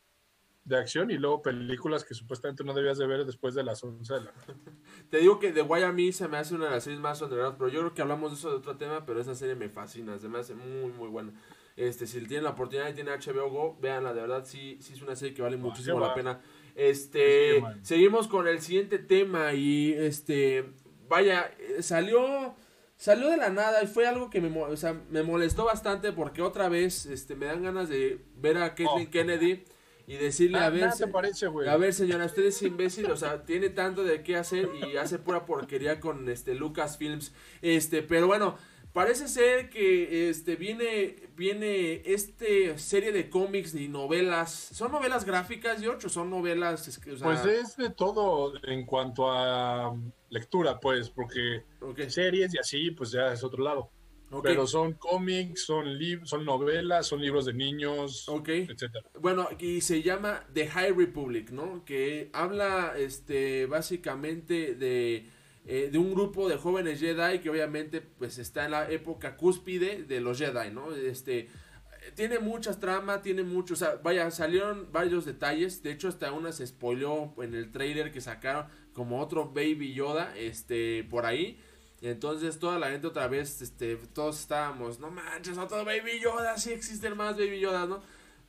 de acción y luego películas que supuestamente no debías de ver después de las 11 de la. Te digo que The Wire a mí se me hace una de las series más underground, pero yo creo que hablamos de eso de otro tema, pero esa serie me fascina, se me hace muy, muy buena. Este, si tienen la oportunidad y tienen HBO Go, véanla, de verdad, sí, sí es una serie que vale muchísimo la pena. Este, seguimos con el siguiente tema y este, vaya, salió salió de la nada y fue algo que me, me molestó bastante porque otra vez este, me dan ganas de ver a Kathleen oh. Kennedy y decirle a ver, a ver señora, usted es imbécil, o sea, tiene tanto de qué hacer y hace pura porquería con este Lucasfilms, este, pero bueno, parece ser que este viene viene este serie de cómics y novelas, son novelas gráficas, George, o son novelas, pues es de todo en cuanto a lectura, pues, porque series y así, pues ya es otro lado. Pero son cómics, son, son novelas, son libros de niños, etcétera. Bueno, y se llama The High Republic, ¿no? Que habla, este, básicamente de, eh, de un grupo de jóvenes Jedi que obviamente, pues, está en la época cúspide de los Jedi, ¿no? Este, tiene muchas tramas, tiene muchos, o sea, vaya, salieron varios detalles, de hecho hasta una se spoileó en el trailer que sacaron como otro Baby Yoda, este, por ahí. Entonces toda la gente otra vez, este, todos estábamos, no manches, otro Baby Yoda, sí existen más Baby Yoda, ¿no?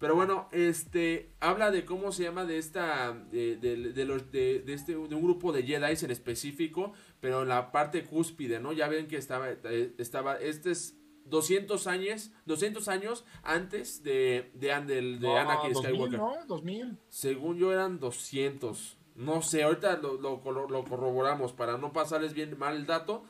Pero bueno, este, habla de cómo se llama de esta, de, de, los, de, este, de un grupo de Jedi en específico, pero en la parte cúspide, ¿no? Ya ven que estaba, eh, estaba, este es 200 años, 200 años antes de, de, de, de Anakin Skywalker. ¿no? 2000. Según yo eran 200. No sé, ahorita lo, lo, lo, corroboramos para no pasarles bien mal el dato.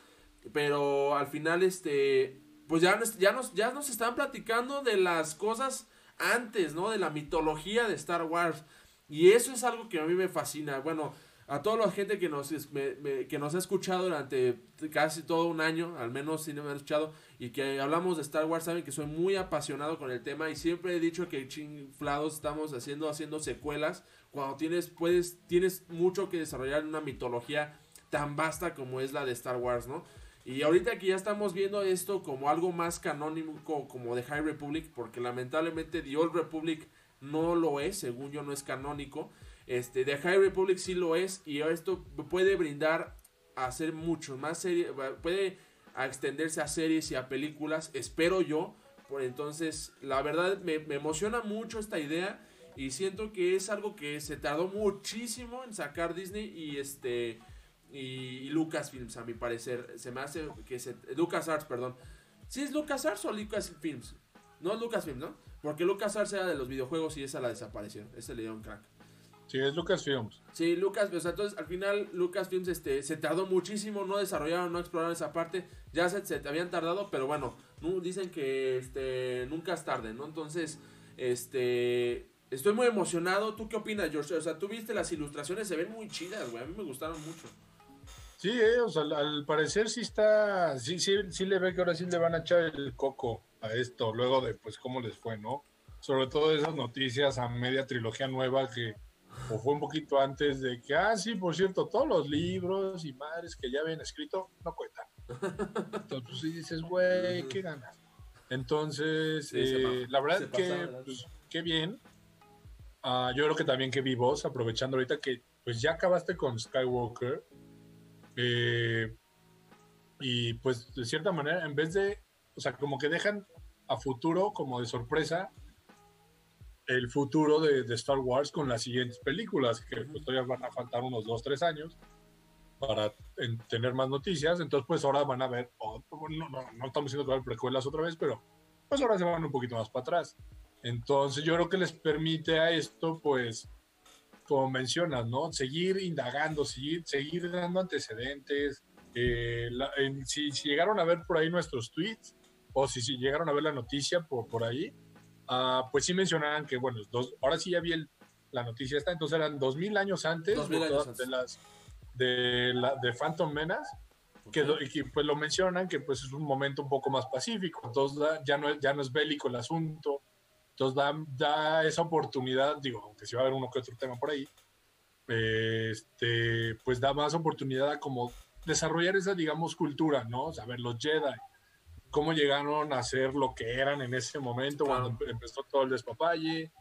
Pero al final, este, pues ya, ya, nos, ya nos están platicando de las cosas antes, ¿no? De la mitología de Star Wars. Y eso es algo que a mí me fascina. Bueno, a toda la gente que nos, que nos ha escuchado durante casi todo un año, al menos si no me escuchado, y que hablamos de Star Wars, saben que soy muy apasionado con el tema y siempre he dicho que chingflados estamos haciendo, haciendo secuelas cuando tienes, puedes, tienes mucho que desarrollar una mitología tan vasta como es la de Star Wars, ¿no? Y ahorita que ya estamos viendo esto como algo más canónico como de High Republic, porque lamentablemente The Old Republic no lo es, según yo no es canónico. Este, The High Republic sí lo es y esto puede brindar a hacer mucho más series, puede extenderse a series y a películas, espero yo. Por entonces, la verdad me, me emociona mucho esta idea y siento que es algo que se tardó muchísimo en sacar Disney y este y, Lucasfilms, a mi parecer. Se me hace que se. LucasArts, perdón. ¿Sí es LucasArts o Lucasfilms? No es Lucasfilms, ¿no? Porque LucasArts era de los videojuegos y esa la desapareció. Ese le dio un crack. Sí, es Lucasfilms. Sí, Lucas, o sea, entonces al final Lucasfilms este, se tardó muchísimo, no desarrollaron, no exploraron esa parte. Ya se, se habían tardado, pero bueno, no, dicen que este, nunca es tarde, ¿no? Entonces, este, estoy muy emocionado. ¿Tú qué opinas, George? O sea, tú viste las ilustraciones, se ven muy chidas, güey. A mí me gustaron mucho. Sí, eh, o sea, al parecer sí está, sí, sí, sí le ve que ahora sí le van a echar el coco a esto, luego de pues cómo les fue, ¿no? Sobre todo esas noticias a media trilogía nueva que o fue un poquito antes de que, ah, sí, por cierto, todos los libros y madres que ya habían escrito no cuentan. Entonces, pues sí dices, güey, qué ganas. Entonces, eh, la verdad que, pues, qué bien. Uh, yo creo que también que vi vos, aprovechando ahorita que pues ya acabaste con Skywalker, eh, y pues de cierta manera, en vez de, o sea, como que dejan a futuro, como de sorpresa, el futuro de, Star Wars con las siguientes películas, que pues todavía van a faltar unos 2, 3 años para tener más noticias. Entonces, pues ahora van a ver, no, no, no, estamos haciendo precuelas otra vez, pero pues ahora se van un poquito más para atrás. Entonces, yo creo que les permite a esto, pues, como mencionas, ¿no? Seguir indagando, seguir, seguir dando antecedentes. Eh, si, llegaron a ver por ahí nuestros tweets o si, si llegaron a ver la noticia por, por ahí, uh, pues sí mencionaban que, bueno, dos, ahora sí ya vi el, la noticia esta, entonces eran dos mil años antes, de, las de, la, de Phantom Menace, que, pues lo mencionan que pues es un momento un poco más pacífico, entonces ya no, ya no es bélico el asunto, entonces da, da, esa oportunidad, digo, aunque sí va a haber uno que otro tema por ahí, este, pues da más oportunidad a como desarrollar esa, digamos, cultura, ¿no? O Saber los Jedi, cómo llegaron a ser lo que eran en ese momento, cuando empezó todo el despapalle,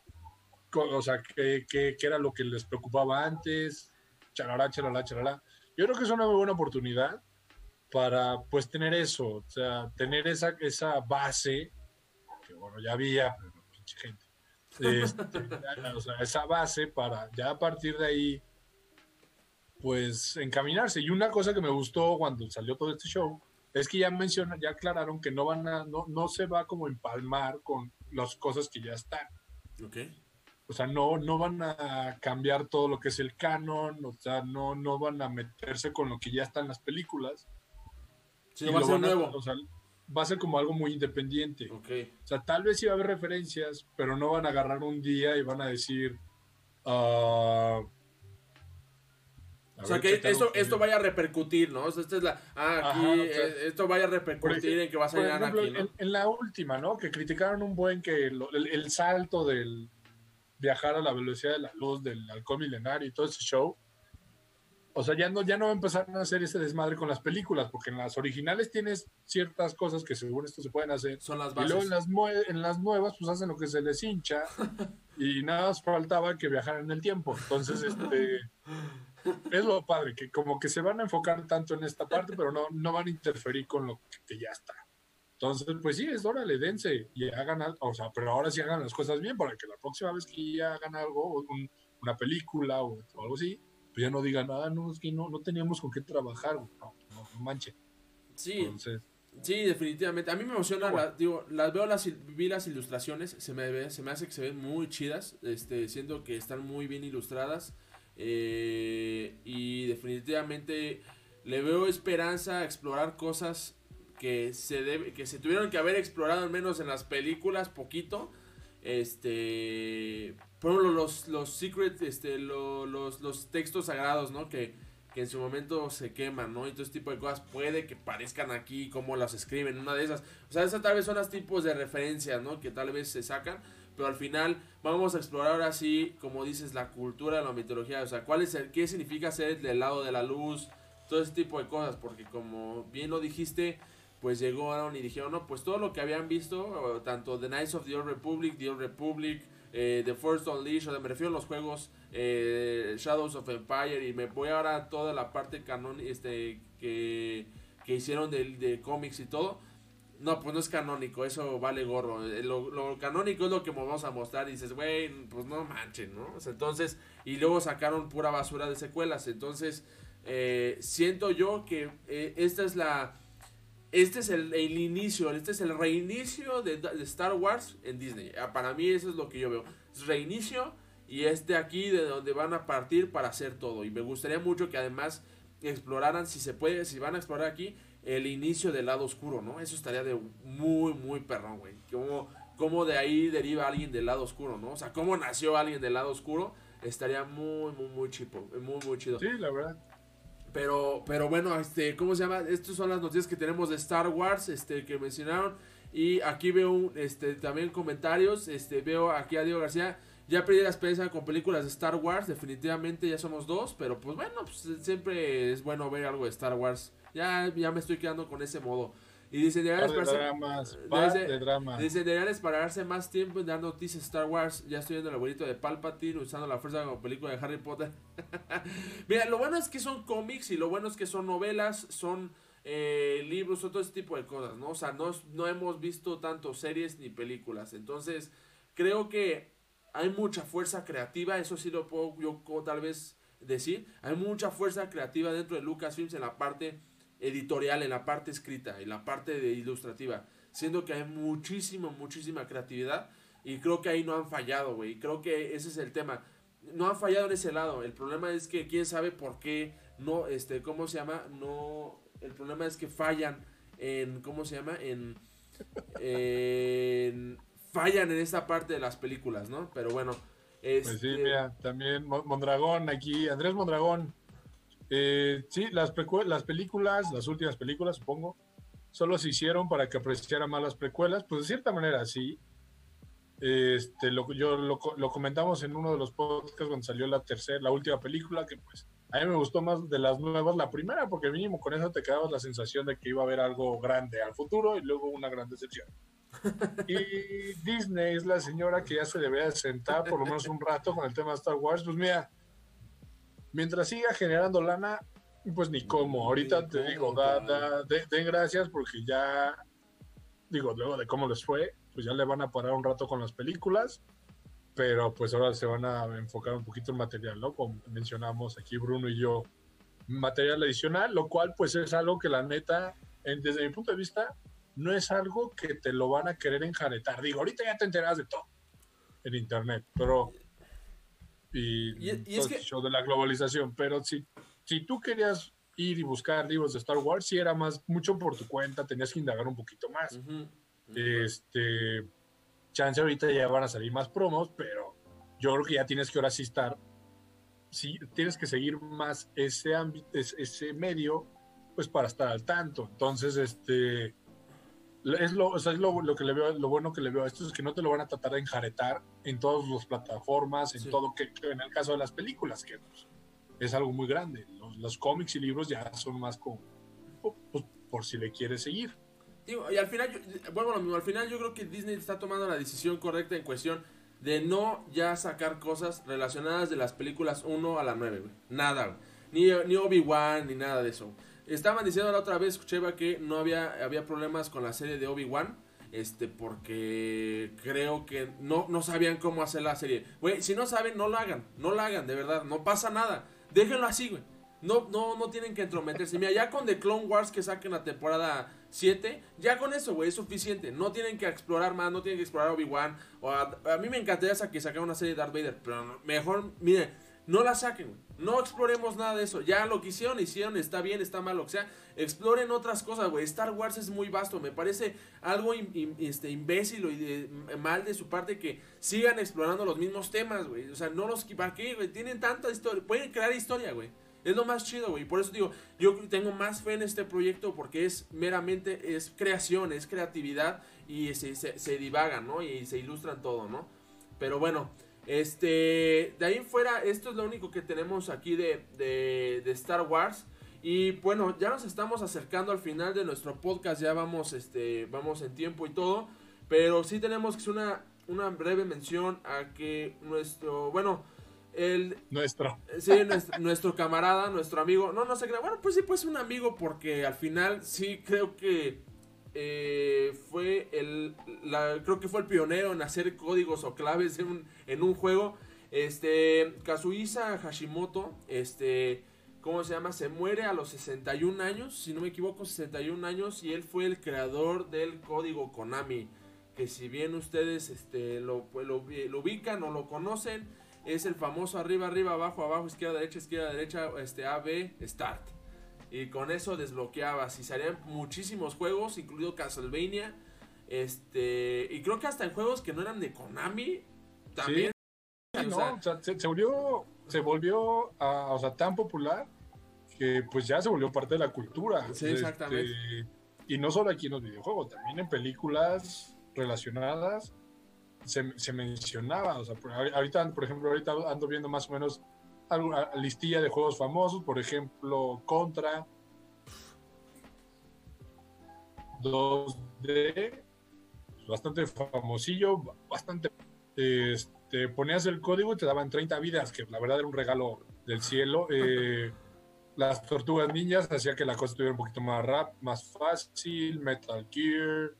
o sea, qué, qué, qué, era lo que les preocupaba antes, charalá, charalá, charalá. Yo creo que es una muy buena oportunidad para, pues, tener eso, o sea, tener esa, esa base, que bueno, ya había, gente. Este, o sea, esa base para ya a partir de ahí, pues encaminarse. Y una cosa que me gustó cuando salió todo este show es que ya mencionan, ya aclararon que no van a, no, no se va como empalmar con las cosas que ya están. O sea, no, no van a cambiar todo lo que es el canon, o sea, no, no van a meterse con lo que ya está en las películas. Sí, va a ser nuevo. o sea, va a ser como algo muy independiente. O sea, tal vez sí va a haber referencias, pero no van a agarrar un día y van a decir. Uh, o sea, que esto, esto vaya a repercutir, ¿no? O sea, esta es la. Ah, aquí, eh, esto vaya a repercutir en que va a salir aquí, ¿no? En, la última, ¿no? Que criticaron un buen que el, el, salto del viajar a la velocidad de la luz, del halcón milenario y todo ese show o sea, ya no, ya no va a hacer ese desmadre con las películas, porque en las originales tienes ciertas cosas que según esto se pueden hacer. Son las bases. Y luego en las, en las nuevas, pues hacen lo que se les hincha. y nada más faltaba que viajaran en el tiempo. Entonces, este. es lo padre, que como que se van a enfocar tanto en esta parte, pero no, no van a interferir con lo que ya está. Entonces, pues sí, es órale, dense y hagan algo, o sea, pero ahora sí hagan las cosas bien para que la próxima vez que ya hagan algo, una película o algo así, pues ya no digan, ah, no, es que no, no teníamos con qué trabajar. manche. Sí. Entonces, Sí, definitivamente. A mí me emociona, digo, las veo las vi las ilustraciones, se me se me hace que se ven muy chidas, este, siento que están muy bien ilustradas eh, y definitivamente le veo esperanza a explorar cosas que se debe, que se tuvieron que haber explorado al menos en las películas poquito, este, por ejemplo los los secret, este, los los textos sagrados, ¿no? Que que en su momento se queman, ¿no? Y todo este tipo de cosas puede que parezcan aquí como las escriben, una de esas. O sea, esas tal vez son los tipos de referencias, ¿no? Que tal vez se sacan, pero al final vamos a explorar ahora sí, como dices, la cultura, la mitología, o sea, cuál es el, qué significa ser del lado de la luz, todo ese tipo de cosas, porque como bien lo dijiste, pues llegaron y dijeron, no, pues todo lo que habían visto, tanto The Knights of the Old Republic, The Old Republic, eh, The First Unleashed, o me refiero a los juegos eh, Shadows of Empire y me voy ahora a toda la parte canon este que, que hicieron de, de cómics y todo. No, pues no es canónico, eso vale gorro. Eh, lo, canónico es lo que vamos a mostrar y dices, güey, pues no manchen, ¿no? entonces, y luego sacaron pura basura de secuelas. Entonces, eh, siento yo que esta es la... Este es el, el, inicio, este es el reinicio de, de, Star Wars en Disney. Ah, para mí eso es lo que yo veo. Es reinicio y este aquí de donde van a partir para hacer todo. Y me gustaría mucho que además exploraran, si se puede, si van a explorar aquí, el inicio del lado oscuro, ¿no? Eso estaría de muy, muy perrón, güey. Como, como de ahí deriva alguien del lado oscuro, ¿no? O sea, cómo nació alguien del lado oscuro, estaría muy, muy, muy muy, muy chido. Sí, la verdad. Pero, pero bueno, este, ¿cómo se llama? Estas son las noticias que tenemos de Star Wars, este, que mencionaron. Y aquí veo, este, también comentarios, este, veo aquí a Diego García. Ya perdí la experiencia con películas de Star Wars, definitivamente ya somos dos, pero pues bueno, pues siempre es bueno ver algo de Star Wars. Ya, ya me estoy quedando con ese modo. Y dice, deberían pararse más tiempo en dar noticias de Star Wars. Ya estoy viendo el abuelito de Palpatine usando la fuerza como película de Harry Potter. Mira, lo bueno es que son cómics y lo bueno es que son novelas, son eh, libros, todo ese tipo de cosas, ¿no? O sea, no, no hemos visto tanto series ni películas. Entonces, creo que hay mucha fuerza creativa, eso sí lo puedo yo tal vez decir, hay mucha fuerza creativa dentro de Lucasfilms en la parte editorial, en la parte escrita, en la parte de ilustrativa, siendo que hay muchísima, muchísima creatividad y creo que ahí no han fallado, güey, creo que ese es el tema, no han fallado en ese lado, el problema es que quién sabe por qué no, este, ¿cómo se llama? No, el problema es que fallan en, ¿cómo se llama? En, en fallan en esa parte de las películas, ¿no? Pero bueno. Pues sí, este mira, también Mondragón aquí, Andrés Mondragón. Eh, sí, las, las películas, las últimas películas, supongo, solo se hicieron para que apreciara más las precuelas. Pues de cierta manera, sí. Este, lo, yo lo, lo, comentamos en uno de los podcasts cuando salió la tercera, la última película, que pues a mí me gustó más de las nuevas la primera, porque mínimo con eso te quedabas la sensación de que iba a haber algo grande al futuro y luego una gran decepción. Y Disney es la señora que ya se debería sentar por lo menos un rato con el tema de Star Wars. Pues mira, mientras siga generando lana, pues ni cómo. Ahorita te digo, da, da, den gracias porque ya, digo, luego de cómo les fue, pues ya le van a parar un rato con las películas. Pero pues ahora se van a enfocar un poquito en material, ¿no? Como mencionamos aquí Bruno y yo, material adicional, lo cual pues es algo que la neta, desde mi punto de vista, no es algo que te lo van a querer enjaretar. Digo, ahorita ya te enteras de todo en internet, pero y, es que... show de la globalización, pero si, si tú querías ir y buscar libros de Star Wars, si era más mucho por tu cuenta, tenías que indagar un poquito más. Este, chance ahorita ya van a salir más promos, pero yo creo que ya tienes que ahora sí estar, sí, tienes que seguir más ese ámbito, ese medio, pues para estar al tanto. Entonces, este, es lo, o sea, es lo, lo, que le veo, lo bueno que le veo a esto es que no te lo van a tratar de enjaretar en todas las plataformas, en todo, que, en el caso de las películas, que pues, es algo muy grande. Los, cómics y libros ya son más como, pues, por si le quieres seguir. y al final, bueno, al final yo creo que Disney está tomando la decisión correcta en cuestión de no ya sacar cosas relacionadas de las películas 1 a la 9, Nada, Ni, ni Obi-Wan, ni nada de eso. Estaban diciendo la otra vez, escuché que no había, había problemas con la serie de Obi-Wan. Este, porque creo que no, no sabían cómo hacer la serie. Güey, si no saben, no lo hagan. No lo hagan, de verdad. No pasa nada. Déjenlo así, güey. No, no, no tienen que entrometerse. Mira, ya con The Clone Wars que saquen la temporada 7, ya con eso, güey, es suficiente. No tienen que explorar más, no tienen que explorar Obi-Wan. A, a, mí me encantaría que sacaran una serie de Darth Vader, pero mejor, mire, no la saquen, güey. No exploremos nada de eso. Ya lo que hicieron, hicieron, está bien, está mal, o sea. Exploren otras cosas, güey. Star Wars es muy vasto. Me parece algo este, imbécil y de, mal de su parte que sigan explorando los mismos temas, güey. O sea, no los... ¿Para qué, güey? Tienen tanta historia. Pueden crear historia, güey. Es lo más chido, güey. Por eso digo, yo tengo más fe en este proyecto porque es meramente, es creación, es creatividad y se, se, divagan, ¿no? Y se ilustran todo, ¿no? Pero bueno, este, de ahí fuera, esto es lo único que tenemos aquí de, de, Star Wars. Y bueno, ya nos estamos acercando al final de nuestro podcast, ya vamos, este, vamos en tiempo y todo. Pero sí tenemos que hacer una, una breve mención a que nuestro, bueno, el, nuestro. Sí, nuestro, camarada, nuestro amigo. No, no sé, bueno, pues sí, pues un amigo porque al final sí creo que eh, fue el, creo que fue el pionero en hacer códigos o claves en un, en un juego. Este, Kazuhisa Hashimoto, este, ¿cómo se llama? Se muere a los 61 años, si no me equivoco, 61 años y él fue el creador del código Konami. Que si bien ustedes este, lo, lo, lo ubican o lo conocen, es el famoso arriba, arriba, abajo, abajo, izquierda, derecha, izquierda, derecha, este A, B, Start. Y con eso desbloqueabas y salían muchísimos juegos, incluido Castlevania. Este, y creo que hasta en juegos que no eran de Konami, también. se, volvió, se volvió o sea, tan popular que pues ya se volvió parte de la cultura. Sí, exactamente. Este, y no solo aquí en los videojuegos, también en películas relacionadas se, mencionaba. O sea, ahorita, por ejemplo, ahorita ando viendo más o menos alguna listilla de juegos famosos, por ejemplo, Contra 2D, bastante famosillo, bastante. Este, ponías el código y te daban 30 vidas, que la verdad era un regalo del cielo. Eh, las tortugas niñas hacía que la cosa estuviera un poquito más rap, más fácil. Metal Gear,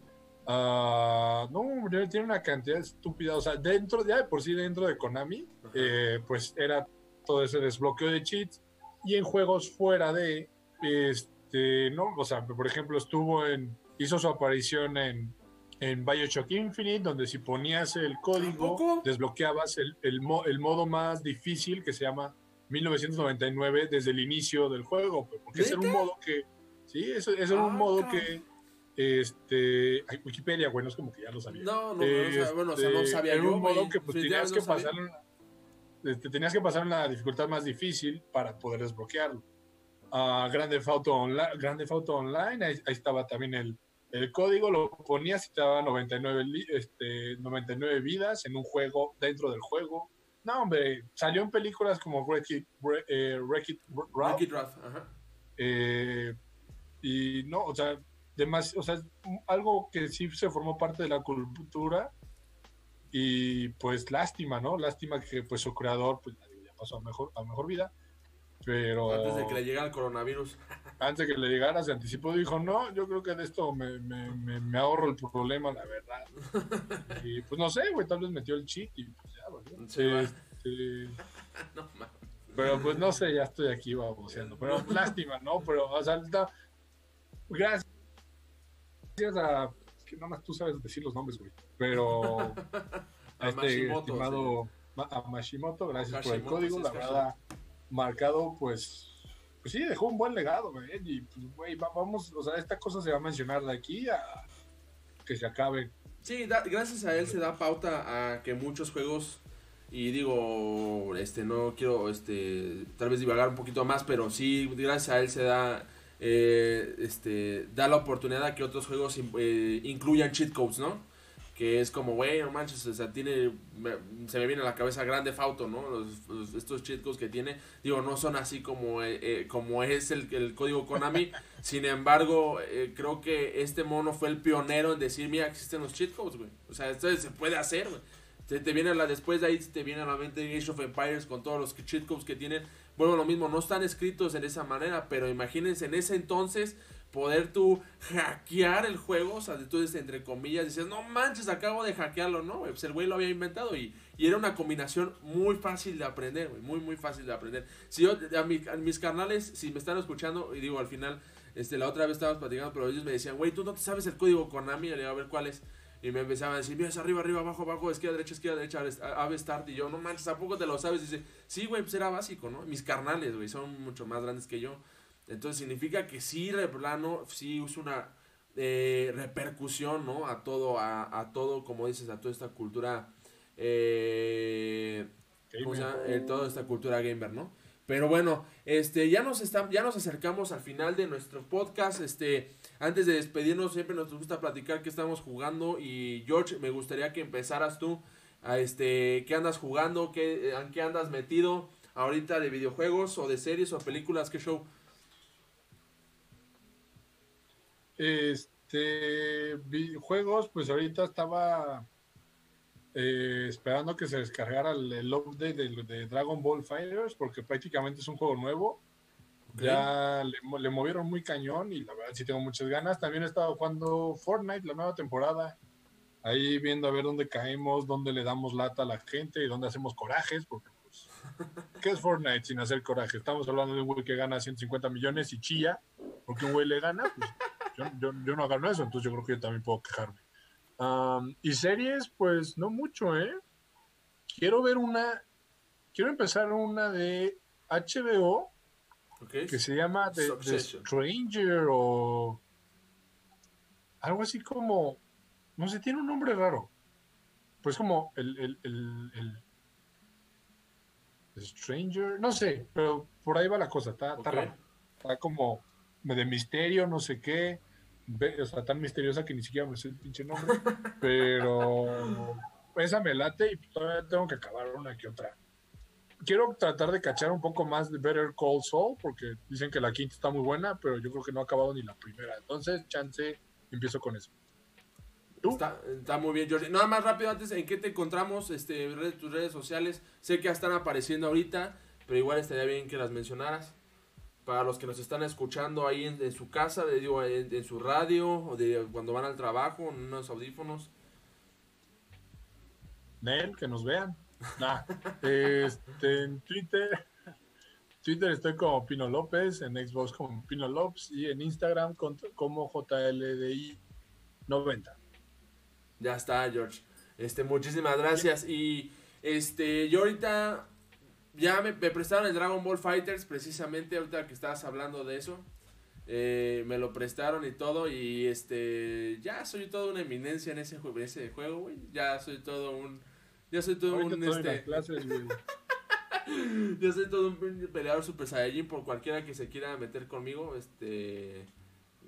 Uh, no, tiene una cantidad estúpida. O sea, dentro, ya de por sí, dentro de Konami, eh, pues era todo ese desbloqueo de cheats. Y en juegos fuera de, este, ¿no? O sea, por ejemplo, estuvo en, hizo su aparición en, en Bioshock Infinite, donde si ponías el código, desbloqueabas el, el, el, modo más difícil que se llama 1999 desde el inicio del juego. Pues, porque ese era un modo que, sí, ese, ese era un modo que este, Wikipedia, bueno, es como que ya lo sabía. No, no, no, bueno, o sea, no este, sabía yo. un modo que pues, tenías, que pasar, este, tenías que pasar una dificultad más difícil para poder desbloquearlo. Uh, Grande Auto Online, Grande Online, ahí, estaba también el, el, código, lo ponías y te daba 99, este, 99 vidas en un juego, dentro del juego. No, hombre, salió en películas como Wreck-It eh, Ralph. Eh, y no, o sea, demás, o sea, algo que sí se formó parte de la cultura y pues lástima, ¿no? Lástima que pues su creador pues ya pasó a mejor, a mejor vida, pero... Antes de que le llegara el coronavirus. Antes de que le llegara, se anticipó, dijo, no, yo creo que de esto me, me, me, ahorro el problema, la verdad. y pues no sé, güey, tal vez metió el cheat y pues ya, güey. Sí, este... no, pero pues no sé, ya estoy aquí baboseando. Pero lástima, ¿no? Pero, o sea, gracias gracias a. que nada más tú sabes decir los nombres, güey. Pero. a este estimado. A Mashimoto, gracias por el código. La verdad, marcado, pues. Pues sí, dejó un buen legado, güey. Y, pues, güey, vamos. O sea, esta cosa se va a mencionar de aquí a que se acabe. Sí, gracias a él se da pauta a que muchos juegos y digo, este, no quiero, este, tal vez divagar un poquito más, pero sí, gracias a él se da eh, este, da la oportunidad a que otros juegos eh, incluyan cheat codes, ¿no? Que es como, güey, no manches, o sea, tiene, se me viene a la cabeza Grande Fauto, ¿no? Los, estos cheat codes que tiene, digo, no son así como, eh, como es el, el, código Konami, sin embargo, creo que este mono fue el pionero en decir, mira, existen los cheat codes, güey, o sea, esto se puede hacer, güey. Te, te, viene la, después de ahí te viene a la mente Age of Empires con todos los cheat codes que tienen. Bueno, lo mismo, no están escritos en esa manera, pero imagínense en ese entonces poder tú hackear el juego, o sea, tú entre comillas dices, no manches, acabo de hackearlo, ¿no? Pues el güey lo había inventado y, y era una combinación muy fácil de aprender, muy, muy fácil de aprender. Si yo, a, mi, a mis carnales, si me están escuchando, y digo, al final, este, la otra vez estábamos platicando, pero ellos me decían, güey, tú no te sabes el código Konami, le digo, a ver cuál es. Y me empezaban a decir, mira, es arriba, arriba, abajo, abajo, izquierda, derecha, izquierda, derecha, ave start. Y yo, no manches, ¿a poco te lo sabes? Y dice, sí, güey, pues era básico, ¿no? Mis carnales, güey, son mucho más grandes que yo. Entonces significa que sí, de plano, sí usa una eh, repercusión, ¿no? A todo, a, a, todo, como dices, a toda esta cultura, eh, ¿cómo se llama? Eh, toda esta cultura gamer, ¿no? Pero bueno, este, ya nos están, ya nos acercamos al final de nuestro podcast, este, antes de despedirnos, siempre nos gusta platicar qué estamos jugando. Y George, me gustaría que empezaras tú a este, qué andas jugando, qué, en qué andas metido ahorita de videojuegos o de series o películas, qué show. Este, videojuegos, pues ahorita estaba eh, esperando que se descargara el, el update de, de, Dragon Ball Fighters, porque prácticamente es un juego nuevo. Ya le, le, movieron muy cañón y la verdad sí tengo muchas ganas. También he estado jugando Fortnite, la nueva temporada. Ahí viendo a ver dónde caemos, dónde le damos lata a la gente y dónde hacemos corajes, porque pues, ¿qué es Fortnite sin hacer coraje? Estamos hablando de un güey que gana 150 millones y chilla, porque un güey le gana, pues yo, yo, yo no gano eso, entonces yo creo que yo también puedo quejarme. Um, y series, pues no mucho, ¿eh? Quiero ver una, quiero empezar una de HBO Okay. que se llama The, The, Stranger o algo así como, no sé, tiene un nombre raro. Pues como el, el, el, el The Stranger, no sé, pero por ahí va la cosa, está, okay. está raro. Está como de misterio, no sé qué. O sea, tan misteriosa que ni siquiera me sé el pinche nombre. pero esa me late y todavía tengo que acabar una que otra quiero tratar de cachar un poco más de Better Call Saul, porque dicen que la quinta está muy buena, pero yo creo que no ha acabado ni la primera. Entonces, chance, empiezo con eso. Está, está, muy bien, Jordi. Nada más rápido antes, ¿en qué te encontramos? Este, redes, tus redes sociales. Sé que ya están apareciendo ahorita, pero igual estaría bien que las mencionaras. Para los que nos están escuchando ahí en, en su casa, de, digo, en, en, su radio, o de cuando van al trabajo, en unos audífonos. Nel, que nos vean. Nah, este, en Twitter, Twitter estoy como Pino López, en Xbox como Pino López y en Instagram como JLDI90. Ya está, George. Este, muchísimas gracias. Y este, yo ahorita ya me, me, prestaron el Dragon Ball Fighters, precisamente ahorita que estabas hablando de eso. Eh, me lo prestaron y todo. Y este, ya soy todo una eminencia en ese, en ese juego, güey. Ya soy todo un ya soy todo Ahorita un este. Clases, ya soy todo un peleador super saiyajin por cualquiera que se quiera meter conmigo. Este.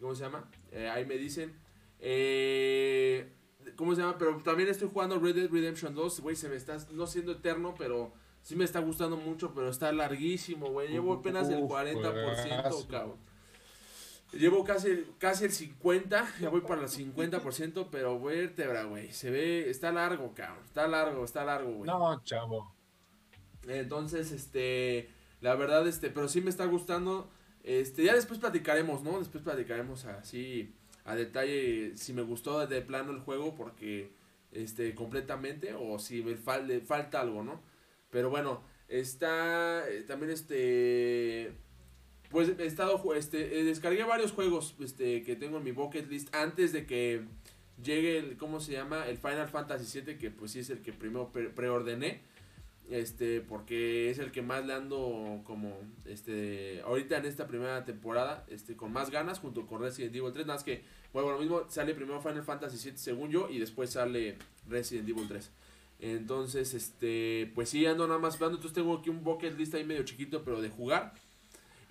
¿Cómo se llama? Eh, ahí me dicen. Eh, ¿Cómo se llama? Pero también estoy jugando Red Dead Redemption 2. Güey, se me está. No siendo eterno, pero sí me está gustando mucho. Pero está larguísimo, güey. Llevo apenas el 40%, cabrón. Llevo casi, casi el 50, ya voy para el 50%, pero vértebra, güey. Se ve, está largo, cabrón. Está largo, está largo, güey. No, chavo. Entonces, este, la verdad, este, pero sí me está gustando. Este, ya después platicaremos, ¿no? Después platicaremos así a detalle si me gustó de plano el juego porque, este, completamente o si me fal le falta algo, ¿no? Pero bueno, está eh, también este pues he estado, este, eh, descargué varios juegos este, que tengo en mi bucket list antes de que llegue el, ¿cómo se llama? El Final Fantasy VII, que pues sí es el que primero pre preordené, este, porque es el que más le ando como, este, ahorita en esta primera temporada, este, con más ganas, junto con Resident Evil 3, nada más que, bueno, lo mismo, sale primero Final Fantasy VII según yo, y después sale Resident Evil 3. Entonces, este, pues sí, ando nada más jugando, entonces tengo aquí un bucket list ahí medio chiquito, pero de jugar.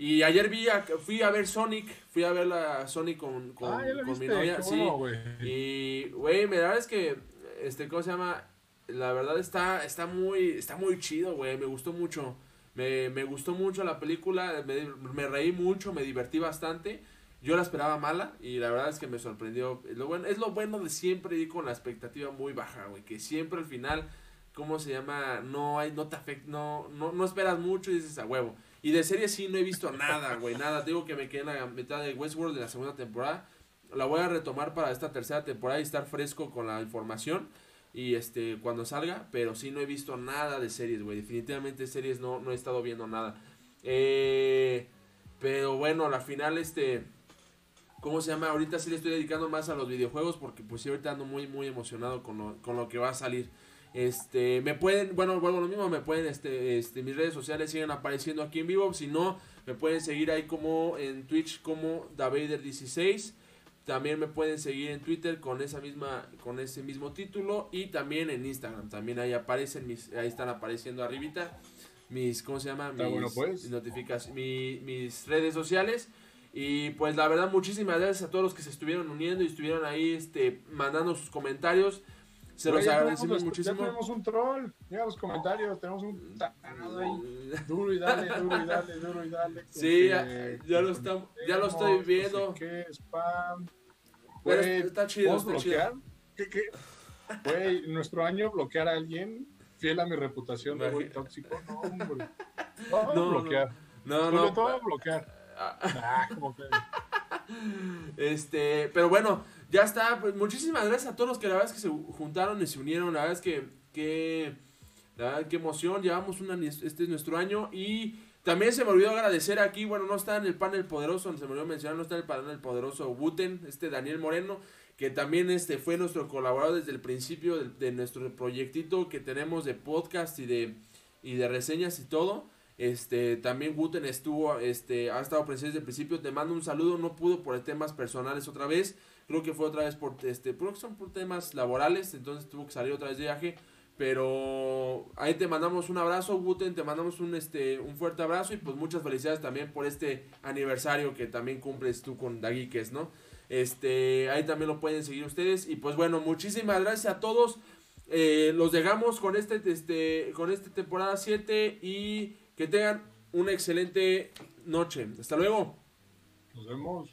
Y ayer vi a, fui a ver Sonic, fui a ver la Sonic con, con, ah, con mi novia, sí. Bueno, y güey, me da es que este cómo se llama, la verdad está está muy está muy chido, güey, me gustó mucho. Me, me gustó mucho la película, me, me, reí mucho, me divertí bastante. Yo la esperaba mala y la verdad es que me sorprendió. Lo bueno, es lo bueno de siempre ir con la expectativa muy baja, güey, que siempre al final ¿cómo se llama? No hay no te afecta, no no no esperas mucho y dices a huevo. Y de serie sí no he visto nada, güey, nada. Digo que me quedé en la mitad de Westworld de la segunda temporada. La voy a retomar para esta tercera temporada y estar fresco con la información. Y este, cuando salga, pero sí no he visto nada de series, güey. Definitivamente series no, no he estado viendo nada. Eh, pero bueno, la final, este. ¿Cómo se llama? Ahorita sí le estoy dedicando más a los videojuegos porque pues sí ahorita ando muy muy emocionado con lo, con lo que va a salir. Este, me pueden, bueno, vuelvo lo mismo, me pueden, este, este, mis redes sociales siguen apareciendo aquí en vivo. Si no, me pueden seguir ahí como en Twitch como DaVader16. También me pueden seguir en Twitter con esa misma, con ese mismo título y también en Instagram. También ahí aparecen mis, ahí están apareciendo arribita mis, ¿cómo se llama? Mis pues. notificaciones, mis redes sociales. Y pues la verdad, muchísimas gracias a todos los que se estuvieron uniendo y estuvieron ahí este, mandando sus comentarios. Se los agradecemos muchísimo. Ya tenemos un troll. Mira los comentarios. Tenemos un ahí. Duro y dale, duro y dale, duro y dale. Sí, ya, lo, estamos, ya lo estoy viendo. ¿Qué? Spam. está chido, está bloquear? ¿Qué, qué? Güey, nuestro año bloquear a alguien fiel a mi reputación de güey tóxico. No, hombre. Todo no, bloquear. No, no. no todo bloquear. Ah, como que... Este, pero bueno, ya está. Pues muchísimas gracias a todos los que la verdad es que se juntaron y se unieron. La verdad es que, que la verdad, qué emoción. Llevamos una, este es nuestro año y también se me olvidó agradecer aquí, bueno, no está en el panel poderoso, se me olvidó mencionar, no está en el panel poderoso Wooten, este Daniel Moreno, que también este fue nuestro colaborador desde el principio de, nuestro proyectito que tenemos de podcast y de, y de reseñas y todo. Este, también Guten estuvo, este, ha estado presente desde el principio. Te mando un saludo, no pudo por temas personales otra vez. Creo que fue otra vez por, este, que son por temas laborales, entonces tuvo que salir otra vez de viaje. Pero ahí te mandamos un abrazo, Guten, te mandamos un, este, un fuerte abrazo y pues muchas felicidades también por este aniversario que también cumples tú con Daguiques, ¿no? Este, ahí también lo pueden seguir ustedes. Y pues bueno, muchísimas gracias a todos. Eh, los dejamos con este, este, con esta temporada 7 y que tengan una excelente noche. Hasta luego. Nos vemos.